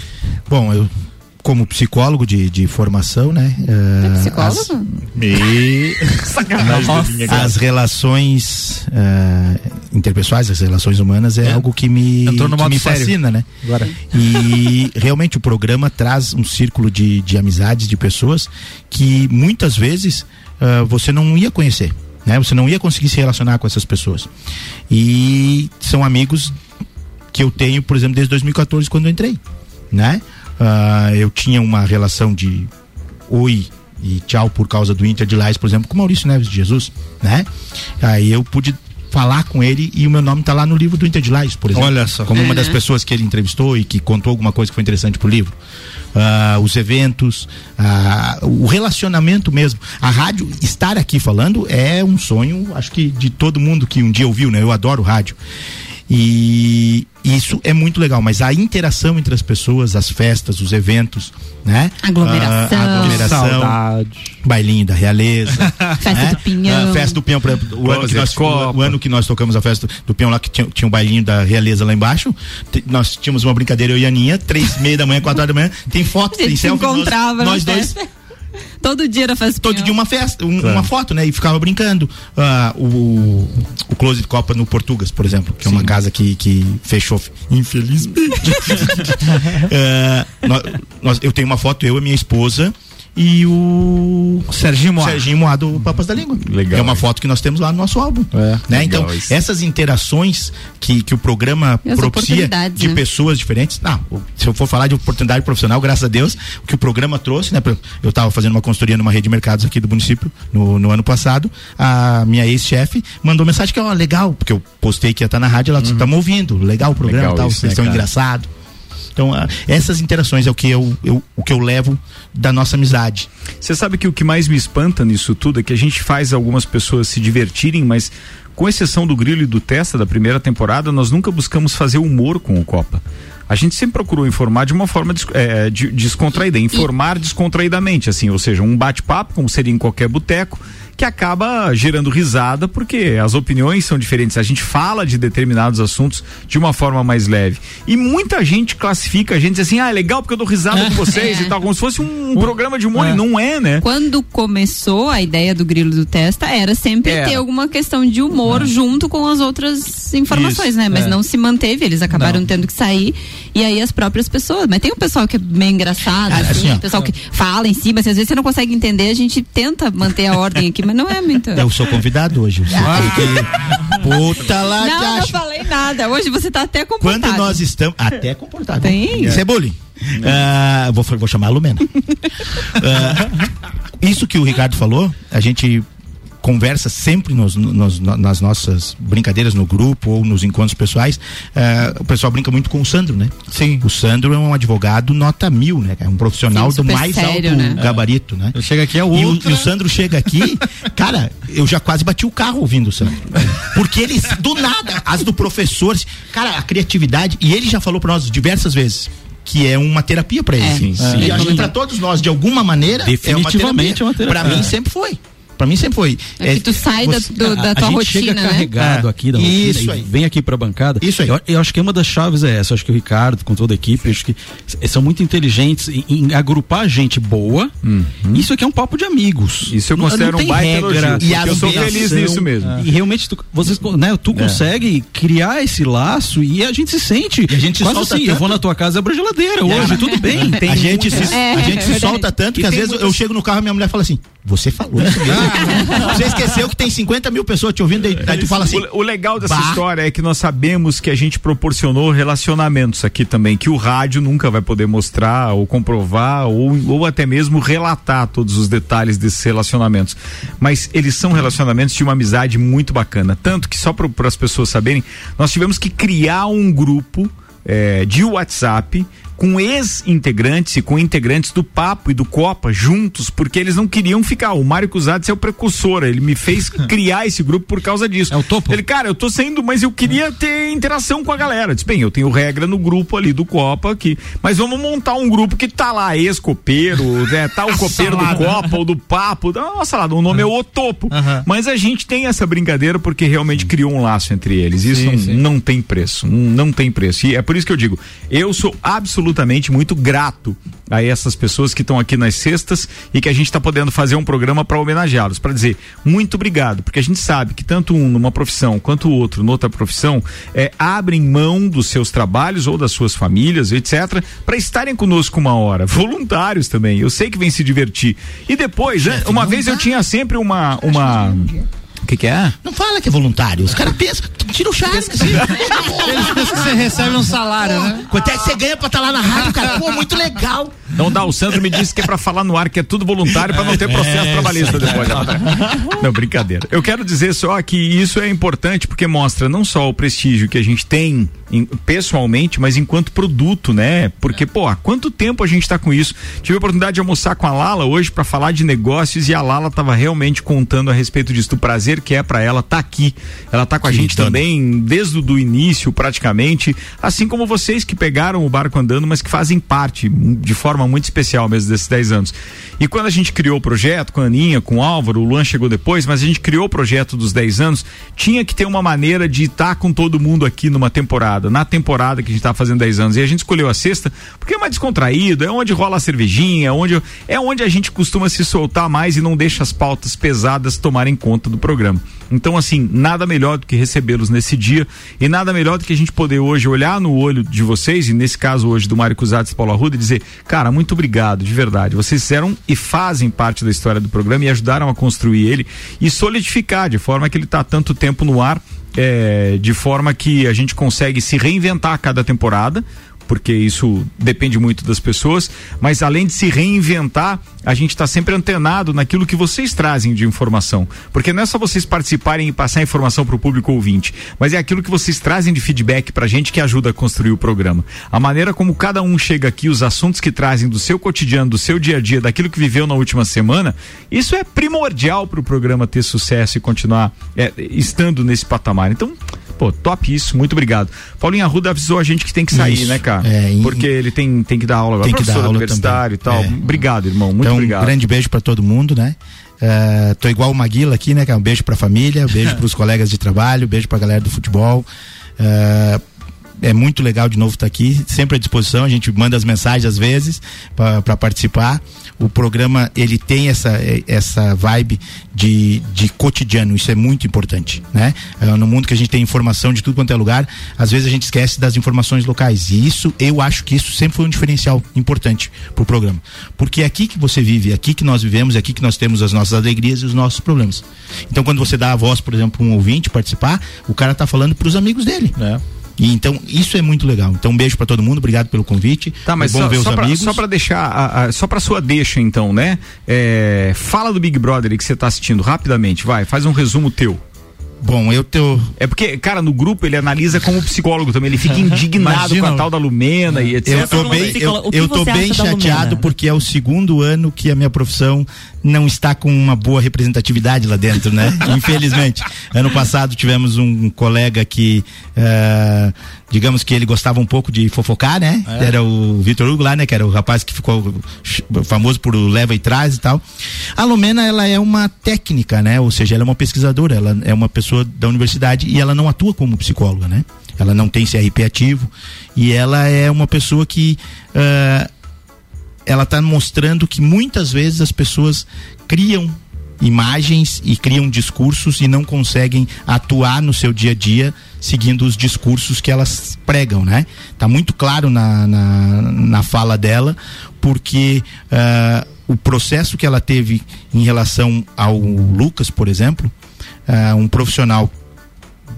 Bom, eu como psicólogo de, de formação, né? eh, Psicólogo? as- e as relações eh, interpessoais, as relações humanas é, algo que me, que me fascina, né? Agora. E realmente o programa traz um círculo de, de amizades, de pessoas que muitas vezes ah, você não ia conhecer, né? Você não ia conseguir se relacionar com essas pessoas. E são amigos que eu tenho, por exemplo, desde 2014 quando eu entrei, né? Ah, eu tinha uma relação de oi e tchau por causa do Inter de Lages, por exemplo, com Maurício Neves de Jesus, né? Aí eu pude falar com ele e o meu nome tá lá no livro do Inter de Lages, por exemplo. Olha só. Como uma das pessoas que ele entrevistou e que contou alguma coisa que foi interessante pro livro. Ah, os eventos, ah, o relacionamento mesmo. A rádio, estar aqui falando é um sonho, acho que de todo mundo que um dia ouviu, né? Eu adoro rádio. E isso é muito legal, mas a interação entre as pessoas, as festas, os eventos, né? Aglomeração. Ah, aglomeração. Saudade. Bailinho da realeza. Festa né? do Pinhão. Ah, festa do Pinhão, por exemplo, o ano, que nós, o ano que nós tocamos a festa do Pinhão lá, que tinha, tinha um bailinho da realeza lá embaixo, nós tínhamos uma brincadeira, eu e a Aninha, três e meia da manhã, quatro horas da manhã, tem foto, A tem selfie, nós- encontrava nós, na dois. Todo dia era festa. todo dia uma festa, um- Claro. uma foto, né? E ficava brincando. Ah, o, o Close de Copa no Portugas, por exemplo, que é uma casa que, que fechou, infelizmente. Ah, nó- nós, eu tenho uma foto, eu e minha esposa e o Serginho Moá. Serginho Moá do Papas da Língua. Legal, é uma foto que nós temos lá no nosso álbum. né? legal Então, isso. essas interações que, que o programa E as propicia de né? pessoas diferentes. Não, o- se eu for falar de oportunidade profissional, graças a Deus, o que o programa trouxe, né? Eu estava fazendo uma consultoria numa rede de mercados aqui do município no, no ano passado. A minha ex-chefe mandou mensagem que, ó, legal, porque eu postei que ia estar na rádio, ela estamos ouvindo, legal o programa, Legal tal, isso, vocês né, cara? engraçados. Então, ah, essas interações é o que eu, eu, o que eu levo da nossa amizade. Você sabe que o que mais me espanta nisso tudo é que a gente faz algumas pessoas se divertirem, mas com exceção do Grilo e do Testa da primeira temporada, nós nunca buscamos fazer humor com o Copa. A gente sempre procurou informar de uma forma des- é, de- descontraída, informar descontraidamente, assim, ou seja, um bate-papo, como seria em qualquer boteco, que acaba gerando risada, porque as opiniões são diferentes. A gente fala de determinados assuntos de uma forma mais leve. E muita gente classifica a gente diz assim, ah, é legal porque eu dou risada com vocês É. e tal, como se fosse um programa de humor, É. e não é, né? Quando começou a ideia do grilo do testa, era sempre Era. ter alguma questão de humor junto com as outras informações, Isso, né? Mas é. não se manteve, eles acabaram Não. tendo que sair. E aí as próprias pessoas. Mas tem um pessoal que é meio engraçado, Ah, assim, assim, pessoal que fala em cima, assim, às vezes você não consegue entender, a gente tenta manter a ordem aqui, mas não é muito. Eu sou convidado hoje. Você tem que- Puta lá, Não, não acho. falei nada. Hoje você tá até comportado. Quando nós estamos. Até comportado. Tem? Isso é bullying. Ah, vou, vou chamar a Lumena. Ah, isso que o Ricardo falou, a gente conversa sempre nos, nos- nas nossas brincadeiras no grupo ou nos encontros pessoais. ah, o pessoal brinca muito com o Sandro, né? Sim. O Sandro é um advogado nota mil, né? É um profissional Sim, do mais sério, alto né? gabarito, né? Eu chego aqui é o E o, outro. e o Sandro chega aqui, cara, eu já quase bati o carro ouvindo o Sandro. Porque eles, do nada, as do professor, cara, a criatividade, e ele já falou pra nós diversas vezes. Que é uma terapia pra ele. É. Sim, sim. E acho que pra todos nós, de alguma maneira, Definitivamente é é uma terapia. terapia. Pra mim sempre foi. Pra mim sempre foi. É que tu sai da, você- do- da a tua gente rotina, chega né? carregado É. aqui da rotina Isso e aí. vem aqui pra bancada. Isso aí. Eu, eu acho que uma das chaves é essa. Eu acho que o Ricardo, com toda a equipe, eu acho que são muito inteligentes em, em agrupar gente boa. Isso aqui é um papo de amigos. Uhum. Isso eu Não- considero não um tem baita regra, elogio, e porque eu sou feliz nisso mesmo. E realmente, tu, vocês, né, tu consegue criar esse laço e a gente se sente. E a gente se quase solta assim, eu tanto. vou na tua casa abrir a geladeira hoje, tudo bem. a gente, se, É, a gente se é solta tanto que às vezes eu chego no carro e minha mulher fala assim: Você falou isso mesmo? Você esqueceu que tem 50 mil pessoas te ouvindo, daí, daí tu fala assim. o, o legal dessa "Bah." história é que nós sabemos que a gente proporcionou relacionamentos aqui também, que o rádio nunca vai poder mostrar ou comprovar ou, ou até mesmo relatar todos os detalhes desses relacionamentos. Mas eles são relacionamentos de uma amizade muito bacana. Tanto que, só para as pessoas saberem, nós tivemos que criar um grupo eh, de WhatsApp com ex-integrantes e com integrantes do Papo e do Copa juntos, porque eles não queriam ficar. O Mário Cusatz é o precursor, ele me fez criar esse grupo por causa disso. É o topo. Ele, cara, eu tô saindo, mas eu queria ter interação com a galera. Diz, bem, eu tenho regra no grupo ali do Copa aqui, mas vamos montar um grupo que tá lá, ex-copeiro, né, tá o copeiro do Copa ou do Papo, uma salada, o nome é o Topo. Aham. Mas a gente tem essa brincadeira porque realmente criou um laço entre eles. Isso Sim, não, sim. não tem preço, não não tem preço. E é por isso que eu digo, eu sou absolutamente muito grato a essas pessoas que estão aqui nas sextas e que a gente está podendo fazer um programa para homenageá-los, para dizer muito obrigado, porque a gente sabe que tanto um numa profissão quanto o outro noutra profissão é, abrem mão dos seus trabalhos ou das suas famílias, etc, para estarem conosco uma hora, voluntários também. Eu sei que vem se divertir. E depois, né, uma vez eu tinha sempre uma uma que, que é? Não fala que é voluntário. Os caras pensam, tira o charme. Eles pensam que você recebe um salário, né? Quanto é que você ganha pra estar lá na rádio, cara? Pô, muito legal. Então dá, o Sandro me disse que é pra falar no ar que é tudo voluntário pra não ter processo É, trabalhista sim. depois. Não, brincadeira. Eu quero dizer só que isso é importante porque mostra não só o prestígio que a gente tem em- pessoalmente, mas enquanto produto, né? Porque, pô, há quanto tempo a gente tá com isso? Tive a oportunidade de almoçar com a Lala hoje pra falar de negócios e a Lala tava realmente contando a respeito disso, do prazer prazer que é para ela estar aqui. Ela tá com a gente também desde o início, praticamente, assim como vocês que pegaram o barco andando, mas que fazem parte de forma muito especial mesmo desses 10 anos. E quando a gente criou o projeto com a Aninha, com o Álvaro, o Luan chegou depois, mas a gente criou o projeto dos 10 anos, tinha que ter uma maneira de estar com todo mundo aqui numa temporada, na temporada que a gente tá fazendo 10 anos. E a gente escolheu a sexta porque é mais descontraído, é onde rola a cervejinha, é onde, é onde a gente costuma se soltar mais e não deixa as pautas pesadas tomarem conta do programa. Então, assim, nada melhor do que recebê-los nesse dia e nada melhor do que a gente poder hoje olhar no olho de vocês, e nesse caso hoje do Mário Cusatz e Paulo Arruda, e dizer, cara, muito obrigado, de verdade. Vocês fizeram e fazem parte da história do programa e ajudaram a construir ele e solidificar de forma que ele está tanto tempo no ar. é, de forma que a gente consegue se reinventar a cada temporada, porque isso depende muito das pessoas, mas além de se reinventar, a gente está sempre antenado naquilo que vocês trazem de informação. Porque não é só vocês participarem e passar informação para o público ouvinte, mas é aquilo que vocês trazem de feedback para a gente que ajuda a construir o programa. A maneira como cada um chega aqui, os assuntos que trazem do seu cotidiano, do seu dia a dia, daquilo que viveu na última semana, isso é primordial para o programa ter sucesso e continuar é, estando nesse patamar. Então, Pô, top isso, muito obrigado. Paulinho Arruda avisou a gente que tem que sair, Isso, né, cara? é, e- Porque ele tem, tem que dar aula agora. Tem que dar aula universitário também. e tal. É. Obrigado, irmão. Muito então, obrigado. um grande beijo para todo mundo, né? Eh, tô igual o Maguila aqui, né? Um beijo pra família, um beijo pros colegas de trabalho, um beijo pra galera do futebol. Eh, é muito legal de novo estar aqui, sempre à disposição. A gente manda as mensagens às vezes para participar. O programa ele tem essa eh, essa vibe de, de cotidiano, isso é muito importante, né? Eh, no mundo que a gente tem informação de tudo quanto é lugar, às vezes a gente esquece das informações locais. E isso, eu acho que isso sempre foi um diferencial importante pro programa, porque é aqui que você vive, é aqui que nós vivemos, é aqui que nós temos as nossas alegrias e os nossos problemas. Então, quando você dá a voz, por exemplo, para um ouvinte participar, o cara tá falando para os amigos dele. E então isso é muito legal. Então um beijo para todo mundo, obrigado pelo convite. Tá, mas Foi bom só, ver os só, pra, amigos. só pra deixar, a- a- só pra sua deixa então, né? É, fala do Big Brother que você tá assistindo rapidamente, vai, faz um resumo teu. Bom, eu teu. É porque, cara, no grupo ele analisa como psicólogo também, ele fica indignado Imagina. com a tal da Lumena e etc. Eu tô bem, eu, eu tô bem chateado porque é o segundo ano que a minha profissão não está com uma boa representatividade lá dentro, né? Infelizmente. Ano passado tivemos um colega que, eh, digamos que ele gostava um pouco de fofocar, né? É. Era o Vitor Hugo lá, né? Que era o rapaz que ficou famoso por o leva e traz e tal. A Lumena, ela é uma técnica, né? Ou seja, ela é uma pesquisadora, ela é uma pessoa da universidade e ela não atua como psicóloga, né? Ela não tem CRP ativo e ela é uma pessoa que ah, ela está mostrando que muitas vezes as pessoas criam imagens e criam discursos e não conseguem atuar no seu dia a dia seguindo os discursos que elas pregam, né? Tá muito claro na, na, na fala dela, porque ah, o processo que ela teve em relação ao Lucas, por exemplo, ah, um profissional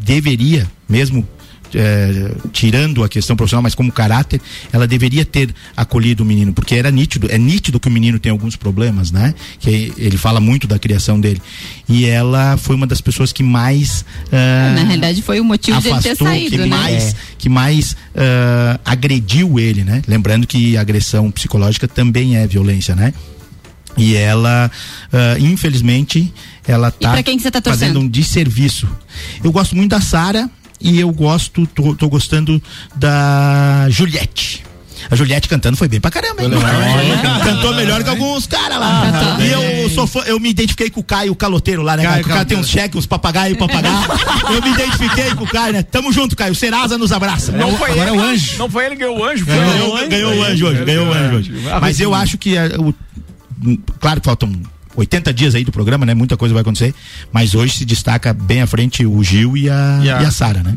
deveria, mesmo eh, tirando a questão profissional, mas como caráter, ela deveria ter acolhido o menino, porque era nítido, é nítido que o menino tem alguns problemas, né? Que ele fala muito da criação dele. E ela foi uma das pessoas que mais ah, Na realidade, foi o motivo de ele ter afastou, saído, que né? mais, que mais ah, agrediu ele, né? Lembrando que agressão psicológica também é violência, né? E ela, ah, infelizmente, ela tá pra quem que você tá fazendo um desserviço. Eu gosto muito da Sara e eu gosto, tô, tô gostando da Juliette. A Juliette cantando foi bem pra caramba, hein? Cantou melhor que alguns caras lá. E eu sou fã, eu me identifiquei com o Caio Caloteiro lá, né? Caio, o cara tem uns cheques, uns papagaios pra pagar. eu me identifiquei com o Caio, né? Tamo junto, Caio. Serasa nos abraça. Não foi Agora ele, é o anjo. Não foi ele que ganhou o anjo, foi Ganhou, ele. ganhou o anjo hoje, ganhou o anjo hoje. Mas eu acho que é, o- claro que faltam 80 dias aí do programa, né? Muita coisa vai acontecer, mas hoje se destaca bem à frente o Gil e a, E a- e a Sara, né?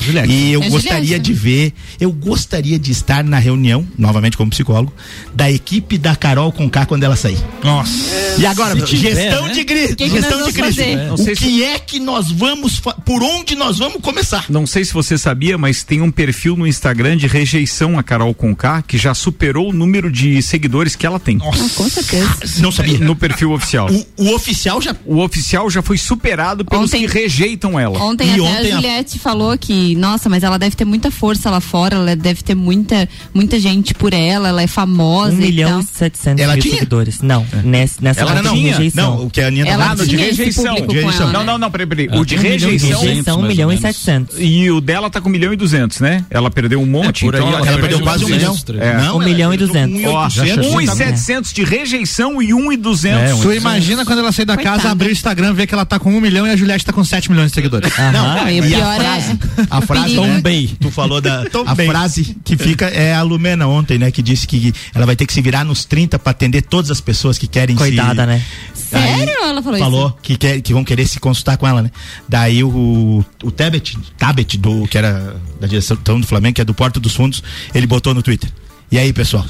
Juliette. E eu É gostaria Juliette. de ver, eu gostaria de estar na reunião, novamente como psicólogo, da equipe da Carol com K quando ela sair. Nossa. E agora, tiver, gestão né? de crise, Que que gestão de crise. O sei se- que é que nós vamos, por onde nós vamos começar? Não sei se você sabia, mas tem um perfil no Instagram de rejeição a Carol Conká que já superou o número de seguidores que ela tem. Ah, com certeza. Não sabia. No perfil perfil oficial. O, o oficial já. O oficial já foi superado pelos Ontem- que rejeitam ela. Ontem até a Juliette falou que, nossa, mas ela deve ter muita força lá fora, ela deve ter muita, muita gente por ela, ela é famosa Um e milhão tal. e setecentos Ela mil tinha? seguidores. Não, nessa, nessa Ela não tinha? rejeição. Não, o que a Aninha Ela Ah, no de rejeição. De rejeição. ela, Não, não, não, peraí, peraí. Ah, O de um e rejeição. rejeição, um mais milhão ou e menos. setecentos. E o dela tá com 1 milhão e 200, né? Ela perdeu um monte, É, por então aí, ela, ela perdeu quase um milhão. É. Não, Um ela milhão e perdeu duzentos. um Ó, e oitocentos. 1 e Tá bom. 700 de rejeição e 1 e 200. É, um Tu imagina quando ela sair da casa, abrir o Instagram, ver que ela tá com um milhão e a Juliette tá com 7 milhões de seguidores. Não, e e a é- frase, a frase perigo. Tom Tu falou da Tom a frase que fica é a Lumena ontem, né, que disse que ela vai ter que se virar nos 30 para atender todas as pessoas que querem Coitada, se né? Sério? Ela falou, falou isso? que quer, que vão querer se consultar com ela, né? Daí o o Tabet, Tabet do que era da direção do Flamengo, que é do Porto dos Fundos, ele botou no Twitter. E aí, pessoal,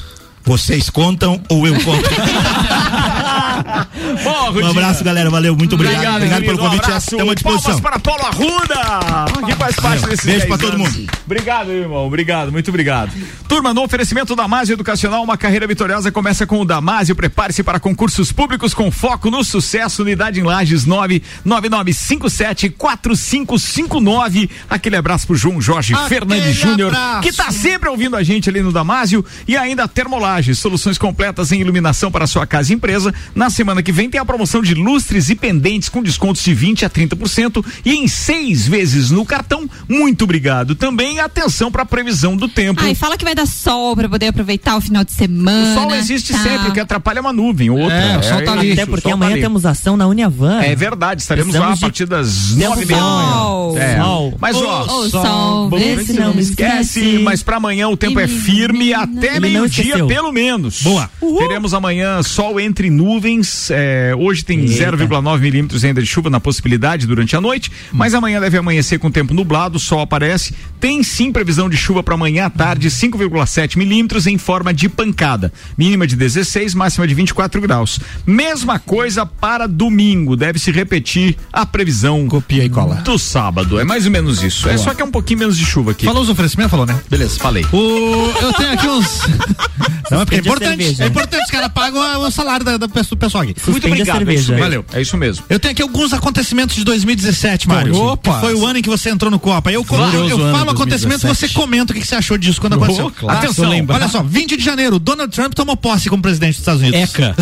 vocês contam ou eu conto? Bom, um abraço, galera, valeu, muito obrigado. Obrigado, querido. pelo convite, Um abraço. estamos à disposição. Palmas para Paulo Arruda, que faz parte Valeu. desse Beijo pra todo mundo. Obrigado, irmão. Obrigado, muito obrigado. Turma, no oferecimento Damásio Educacional, uma carreira vitoriosa começa com o Damásio. Prepare-se para concursos públicos com foco no sucesso. Unidade em Lages 999574559. Aquele abraço pro João Jorge Aquele Fernandes Júnior, que tá sempre ouvindo a gente ali no Damásio. E ainda a Termolages, soluções completas em iluminação para sua casa e empresa. Na semana que vem tem a promoção de lustres e pendentes com descontos de 20 a 30% e em seis vezes no cartão. Muito obrigado. Também atenção para a previsão do tempo. Ai, fala que vai dar sol pra poder aproveitar o final de semana. o sol existe tá. sempre, o que atrapalha é uma nuvem ou outra. É, o sol tá ali. isso, Até porque sol tá amanhã ali. temos ação na Uniavan. É verdade, estaremos lá a Precisamos partir das nove e meia da sol. manhã. É. Sol. Mas ó, Ô, sol, vê se não me esquece. mas para amanhã o tempo é firme até meio-dia, pelo menos. Boa. Teremos amanhã sol entre nuvens. É, hoje tem Eita. 0,9 milímetros ainda de chuva na possibilidade durante a noite, mas amanhã deve amanhecer com tempo nublado, o sol aparece. Tem sim previsão de chuva para amanhã à tarde, 5,7 milímetros em forma de pancada. Mínima de 16, máxima de 24 graus. Mesma coisa para domingo. Deve se repetir a previsão Copia e cola. do sábado. É mais ou menos isso. É só que é um pouquinho menos de chuva aqui. Falou os oferecimentos? Falou, né? Beleza, falei. O, eu tenho aqui uns. Não, é porque é importante. É importante, os caras pagam o salário da, da pessoa, pessoal aqui. Muito Suspende a obrigado. cerveja. É isso mesmo. Valeu. É isso mesmo. Eu tenho aqui alguns acontecimentos de 2017, Mário. Opa! Que foi o ano em que você entrou no Copa. Eu, eu, eu falo acontecimento e 2017. você comenta o que que você achou disso quando aconteceu. claro. Atenção, olha só, 20 de janeiro, Donald Trump tomou posse como presidente dos Estados Unidos. Eca.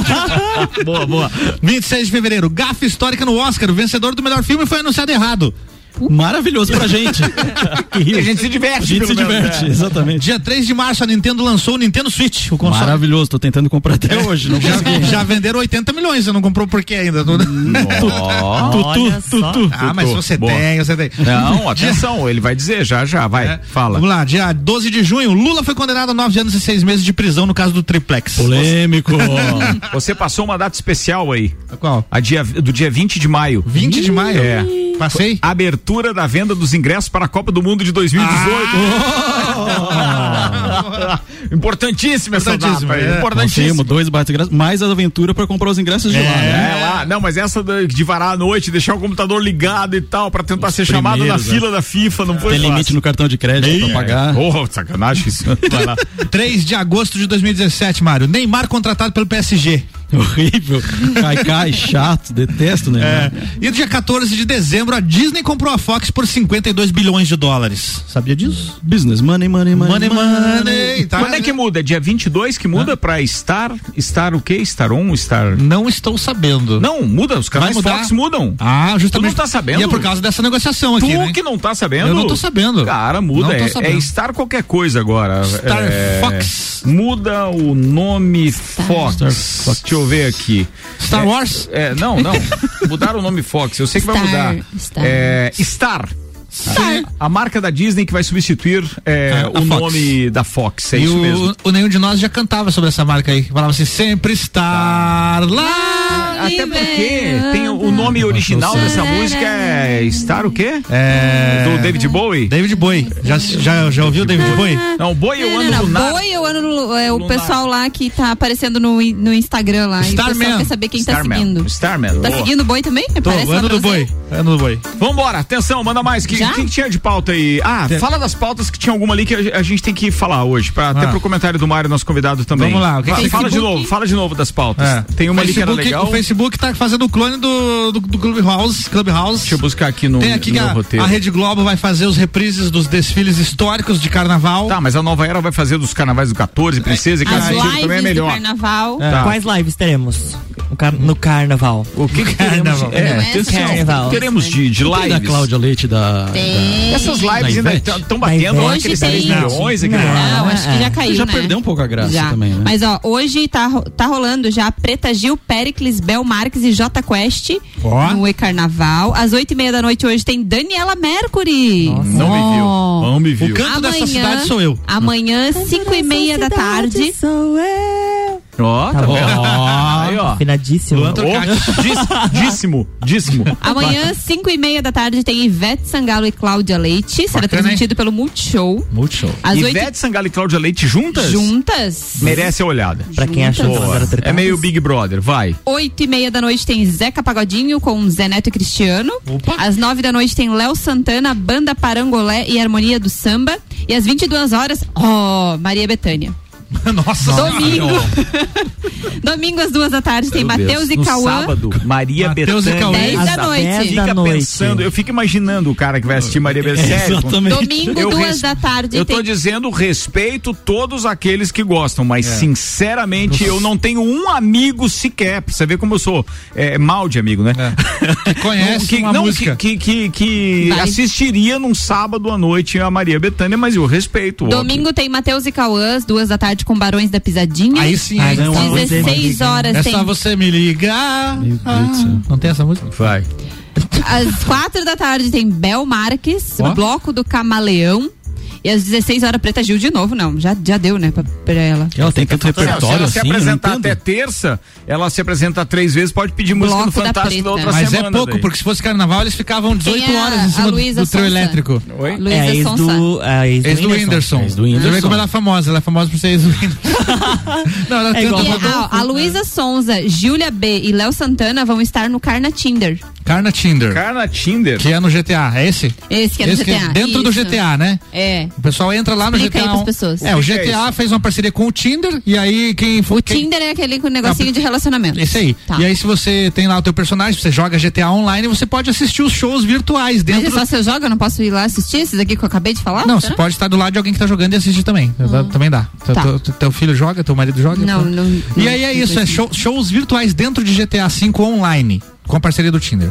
boa, boa. 26 de fevereiro, gafe histórica no Oscar, o vencedor do melhor filme foi anunciado errado. Maravilhoso pra gente. E a gente se diverte, A gente se menos, diverte, né? exatamente. Dia 3 de março, a Nintendo lançou o Nintendo Switch, o console. Maravilhoso, tô tentando comprar até hoje, não Já, consegui. já venderam 80 milhões, você não comprou por quê ainda? Tudo. Olha só. Ah, mas você Boa. tem, você tem. Não, atenção, ele vai dizer já, já, vai, É. fala. Vamos lá, dia 12 de junho, Lula foi condenado a 9 anos e 6 meses de prisão no caso do triplex. Polêmico. Você passou uma data especial aí, Qual? a dia, do dia 20 de maio. 20 de maio? É. Passei? Abertura da venda dos ingressos para a Copa do Mundo de 2018. Importantíssima essa data é. Importantíssima. Conseguimos dois ingressos, mais a aventura pra comprar os ingressos de lá, né? É, lá. Não, mas essa de varar à noite, deixar o computador ligado e tal, pra tentar ser chamado na primeiros, fila da FIFA, não foi Tem limite fácil. no cartão de crédito pra pagar. Porra, sacanagem isso. Vai lá. 3 de agosto de 2017, Mário. Neymar contratado pelo PSG. Horrível. Cai, cai, chato, detesto, né? É. E no dia 14 de dezembro, a Disney comprou a Fox por 52 bilhões de dólares. Sabia disso? Business, money, money, money. Money, money. Tá? Quando é que muda? É dia 22 que muda pra Star? Star o quê? Star On? Star... Não estou sabendo. Não, muda. Os canais? Fox mudam. Ah, justamente. Tu não tá sabendo? E é por causa dessa negociação aqui, tu né? que não tá sabendo? Eu não tô sabendo. Cara, muda. Não tô É, sabendo. é Star qualquer coisa agora. Star É, Fox. Muda o nome Fox. Star Fox. Deixa eu ver aqui. Star É, Wars? É, não, não. Mudaram o nome Fox. Eu sei que vai Star, mudar. Star. É, Star. Star. A marca da Disney que vai substituir é, a o Fox. nome da Fox. É e isso o, mesmo. o nenhum de nós já cantava sobre essa marca aí. Falava assim, sempre estar lá. Até porque tem o nome original dessa música é Star o quê? É... Do David Bowie? David Bowie. Já, já, já ouviu o David Bowie? Não, Bowie eu Não, ando não, não. lunar. Boi eu ando no, é o pessoal lá que tá aparecendo no, no Instagram lá. e o pessoal Starman. quer saber quem tá Starman. seguindo. Starman. Tá boa. seguindo o boi também? Tô, ano do boi. Ano do boi. Vambora, atenção, manda mais. O que, que, que tinha de pauta aí? Ah, Tem- fala das pautas que tinha alguma ali que a, a gente tem que falar hoje, pra, até Ah. pro comentário do Mário, nosso convidado também. Vamos lá, o que Fa- que- fala de Facebook? novo, fala de novo das pautas. É. Tem uma ali que era Facebook- legal. O Facebook tá fazendo o clone do, do, do Clubhouse. Clubhouse. Deixa eu buscar aqui no, Tem aqui no que a, roteiro. a Rede Globo vai fazer os reprises dos desfiles históricos de carnaval. Tá, mas a nova era vai fazer dos carnavais do 14, Princesa e lives também é melhor. carnaval. É, Tá. Quais lives teremos no, car- no carnaval? O que, que? Carnaval. É, Não é atenção, carnaval. teremos de, de Tem da lives? Cláudia Leite da. Tem. Essas lives Da ainda estão batendo lá Hoje aqueles tem. 3 milhões. aquele- Não, acho que já caiu, Já né? perdeu um pouco a graça Já. também, né? Mas ó, hoje tá, tá rolando já Preta Gil, Pericles, Bel Marques e J Quest Ó. no E-Carnaval. Às oito e meia da noite hoje tem Daniela Mercury. Não me viu. Não me viu. O canto dessa cidade sou eu. Amanhã, cinco e meia da tarde. Sou eu. Ó, tá Tá bom. Aí, ó. Afinadíssimo. Luan díssimo, díssimo. Amanhã, cinco e meia da tarde, tem Ivete Sangalo e Cláudia Leite. Será Bacana, transmitido pelo Multishow. Muito show. Às oito Ivete Sangalo e Cláudia Leite juntas? juntas. Merece a olhada. Pra quem achou que elas eram É trepadas. meio Big Brother, vai. Oito e meia da noite tem Zeca Pagodinho com Zé Neto e Cristiano. Às nove da noite tem Léo Santana, Banda Parangolé e Harmonia do Samba. E às 22 horas, ó, Maria Bethânia. Nossa Domingo. Senhora. Domingo às duas da tarde tem. Matheus e no Cauã. sábado, Maria Mateus e Bethânia. Cauã. 10 Às da noite. 10 Fica da noite. pensando, eu fico imaginando o cara que vai assistir Maria Bethânia. Sério, Exatamente. Domingo, Eu duas res- da tarde Eu tem. tô dizendo respeito todos aqueles que gostam, mas É. sinceramente eu não tenho um amigo sequer. Pra você ver como eu sou é, mal de amigo, né? Que conhece que, uma não, música. que, que, que, assistiria num sábado à noite a Maria Bethânia, mas eu respeito. óbvio. Domingo tem Matheus e Cauã, às duas da tarde com Barões da Pisadinha. Aí sim, Ai, não, Então, você me 16 liga. horas É tem. só você me ligar. Ah, não tem essa música? Vai. Às quatro da tarde tem Bel Marques, Ó. Bloco do Camaleão. E às 16 horas Preta Gil de novo, não. Já, já deu, né, pra, pra ela. Ela tem tanto Se ela repertório se assim, apresentar até terça, ela se apresenta três vezes, pode pedir música no Bloco da Fantástico da, Preta. outra Mas semana. é pouco, daí. porque se fosse carnaval, eles ficavam 18 Tem a- horas em cima do, do trio Sonza. elétrico. Oi? Luísa É a ex Sonsa. do, a ex do Ex do Whindersson. Ex do Você vê Whindersson. como ela é famosa, ela é famosa por ser ex do Whindersson. não, ela É igual a, a Luísa Sonza, Júlia B e Léo Santana vão estar no Carna Tinder. Carna Tinder. Carna Tinder. Que é no GTA, é esse? Esse que é no Esse que GTA. dentro do Isso. GTA, né? É. O pessoal entra lá no Explica aí GTA. um- pessoas. É, o é GTA fez uma parceria com o Tinder e aí quem for. O quem- Tinder é aquele com negocinho de relacionamento. Esse aí. Tá. E aí, se você tem lá o teu personagem, você joga GTA online, você pode assistir os shows virtuais Mas dentro. é só se eu jogo, eu não posso ir lá assistir esses aqui que eu acabei de falar? Não, Será? você pode estar do lado de alguém que tá jogando e assistir também. Também dá. Teu- Tá. Teu, teu filho joga, teu marido joga. Não, não. E não- aí é isso, é show- shows virtuais dentro de GTA V online, com a parceria do Tinder.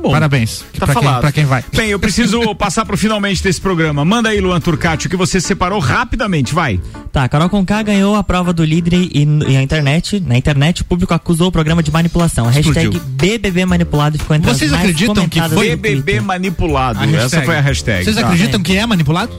Bom, Parabéns. Tá pra, quem, falado. pra quem vai. Bem, eu preciso passar pro finalmente desse programa. Manda aí, Luan Turcati, o que você separou rapidamente, vai. Tá, Carol Conká ganhou a prova do líder e, e a internet. Na internet, o público acusou o programa de manipulação. A hashtag Explodiu. BBB manipulado ficou entre Vocês as mais acreditam que comentadas foi do BBB manipulado. Essa foi a hashtag. Vocês tá. acreditam que é manipulado?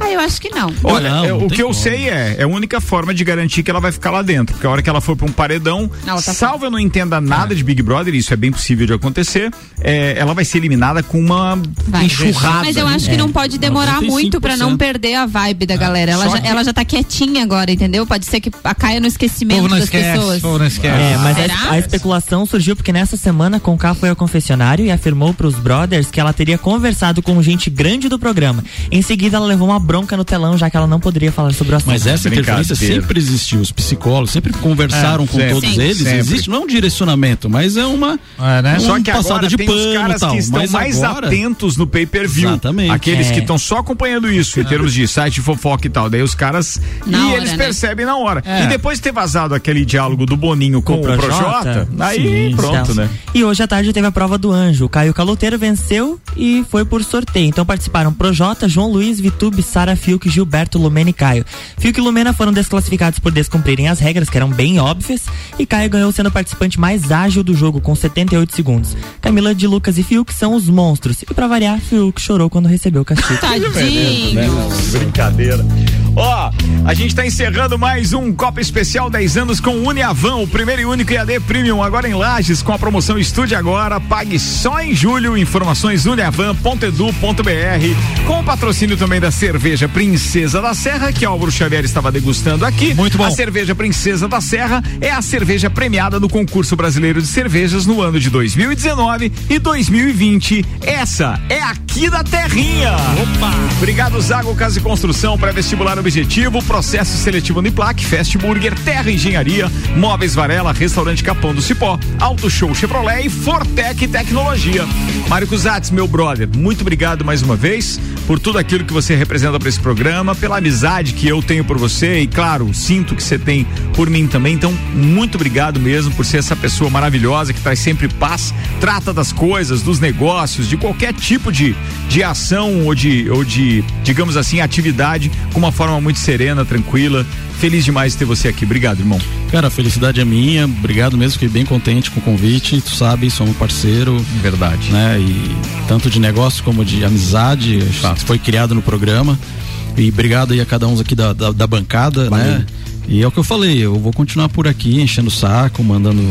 Ah, eu acho que não. Olha, Não, é, não o tem que eu como. sei é, é a única forma de garantir que ela vai ficar lá dentro. Porque a hora que ela for pra um paredão, Ela tá salvo eu não entenda nada de Big Brother, isso é bem possível de acontecer, é, ela vai ser eliminada com uma Vai. enxurrada. Mas eu acho que não pode demorar 95%. muito pra não perder a vibe da galera. Ela já, que- ela já tá quietinha agora, entendeu? Pode ser que a caia no esquecimento povo não das esquece. pessoas. Povo não esquece. É, mas a, a especulação surgiu porque nessa semana Conká foi ao confessionário e afirmou pros brothers que ela teria conversado com gente grande do programa. Em seguida, ela levou uma bronca no telão, já que ela não poderia falar sobre o assunto. Mas essa interferência sempre existiu. Os psicólogos sempre conversaram É, com sempre. todos Sim. eles. Sempre. Existe, não é um direcionamento, mas é uma. É, né? um Só que passada agora de pano os caras tal. que estão mais agora, atentos no pay-per-view. Exatamente. Aqueles É. que estão só acompanhando isso, em termos de site fofoca e tal. Daí os caras. Na e hora, eles né? percebem na hora. É. E depois de ter vazado aquele diálogo do Boninho com, o Projota, aí Sim, pronto, né? E hoje à tarde teve a prova do anjo. O Caio Caloteiro venceu e foi por sorteio. Então participaram Projota, João Luiz, Vitube, Sara Fiuk, Gilberto, Lumena e Caio. Fiuk e Lumena foram desclassificados por descumprirem as regras, que eram bem óbvias, e Caio ganhou sendo o participante mais ágil do jogo, com 78 segundos. Camila de Lucas e Fiuk são os monstros. E pra variar, Fiuk chorou quando recebeu o castigo. Tadinho. Brincadeira. Ó, a gente tá encerrando mais um Copa Especial 10 anos com Uniavan, o primeiro e único EAD Premium, agora em Lages, com a promoção Estude Agora, pague só em julho. Informações uniavan.edu.br, com o patrocínio também da cerveja Princesa da Serra, que Álvaro Xavier estava degustando aqui. Muito bom. A cerveja Princesa da Serra é a cerveja premiada no concurso brasileiro de cervejas no ano de 2019 e 2020. Essa é aqui da Terrinha. Opa! Obrigado, Zago Casa e Construção, pré-vestibular objetivo, processo seletivo Uniplac, Fast Burger, Terra Engenharia, Móveis Varela, Restaurante Capão do Cipó, Auto Show Chevrolet e Fortec Tecnologia. Mário Cusatz, meu brother, muito obrigado mais uma vez por tudo aquilo que você representa para esse programa, pela amizade que eu tenho por você e, claro, sinto que você tem por mim também. Então, muito obrigado mesmo por ser essa pessoa maravilhosa que traz sempre paz, trata das coisas, dos negócios, de qualquer tipo de, de ação ou de, ou de, digamos assim, atividade com uma forma muito serena, tranquila. Feliz demais de ter você aqui. Obrigado, irmão. Cara, a felicidade é minha. Obrigado mesmo, fiquei bem contente com o convite. Tu sabe, sou um parceiro. Verdade. Né? E tanto de negócio como de amizade. Foi criado no programa. E obrigado aí a cada um aqui da, da, da bancada, né? E é o que eu falei, eu vou continuar por aqui, enchendo o saco, mandando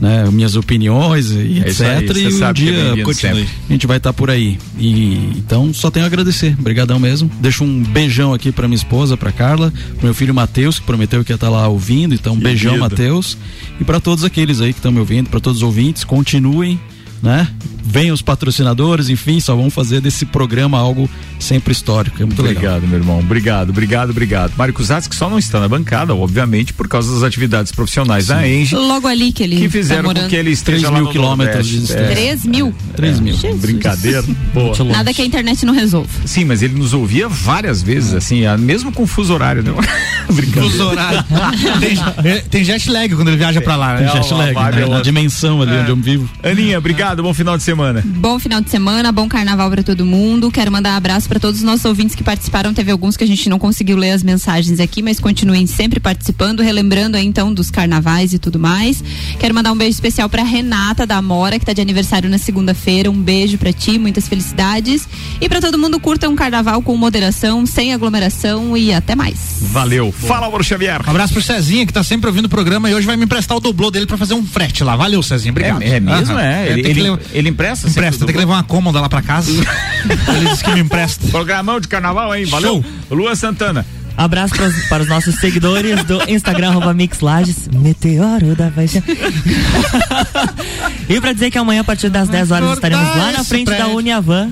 né, minhas opiniões e É etc. aí, e um é dia sempre. a gente vai estar por aí. E então só tenho a agradecer. Obrigadão mesmo. Deixo um beijão aqui pra minha esposa, pra Carla, pro meu filho Matheus, que prometeu que ia estar lá ouvindo. Então, um beijão. Matheus. E pra todos aqueles aí que estão me ouvindo, pra todos os ouvintes, continuem, né? Venham os patrocinadores, enfim, só vão fazer desse programa algo sempre histórico. É muito legal. Obrigado, meu irmão. Obrigado, obrigado, obrigado. Mário que só não está na bancada, obviamente, por causa das atividades profissionais da Engie. Logo ali que ele Que fizeram tá com que ele esteja 3 lá mil no quilômetros de distância. É. 3 mil. 3 mil. Brincadeira. Boa. Nada que a internet não resolva. Sim, mas ele nos ouvia várias vezes, assim, ah, mesmo com fuso horário, né? Brincadeira. Fuso horário. tem, tem jet lag quando ele viaja pra lá, né? É, Jet lag, uma né? é outra. dimensão ali onde eu vivo. Aninha, obrigado, bom final de semana. Bom final de semana, bom carnaval pra todo mundo. Quero mandar um abraço pra todos os nossos ouvintes que participaram. Teve alguns que a gente não conseguiu ler as mensagens aqui, mas continuem sempre participando, relembrando aí então dos carnavais e tudo mais. Quero mandar um beijo especial pra Renata da Amora, que tá de aniversário na segunda-feira. Um beijo pra ti, muitas felicidades. E pra todo mundo curta um carnaval com moderação, sem aglomeração e até mais. Valeu. Fala, Álvaro Xavier. Um abraço pro Cezinha, que tá sempre ouvindo o programa e hoje vai me emprestar o doblô dele pra fazer um frete lá. Valeu, Cezinha. Obrigado. É, é mesmo, Aham. é? Ele, ele, levar- ele empresta? Empresta, o tem que levar uma cômoda lá pra casa. Ele disse que me empresta. Programão de carnaval, hein? Valeu. Luan Santana. Abraço pros- para os nossos seguidores do Instagram, arroba Mixlages, Meteoro da Paixão. e pra dizer que amanhã, a partir das 10 horas, estaremos lá na frente da. Uniavan.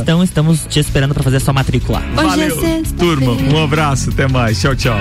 Então, estamos te esperando pra fazer a sua matrícula. É Valeu, turma. Um abraço, até mais. Tchau, tchau.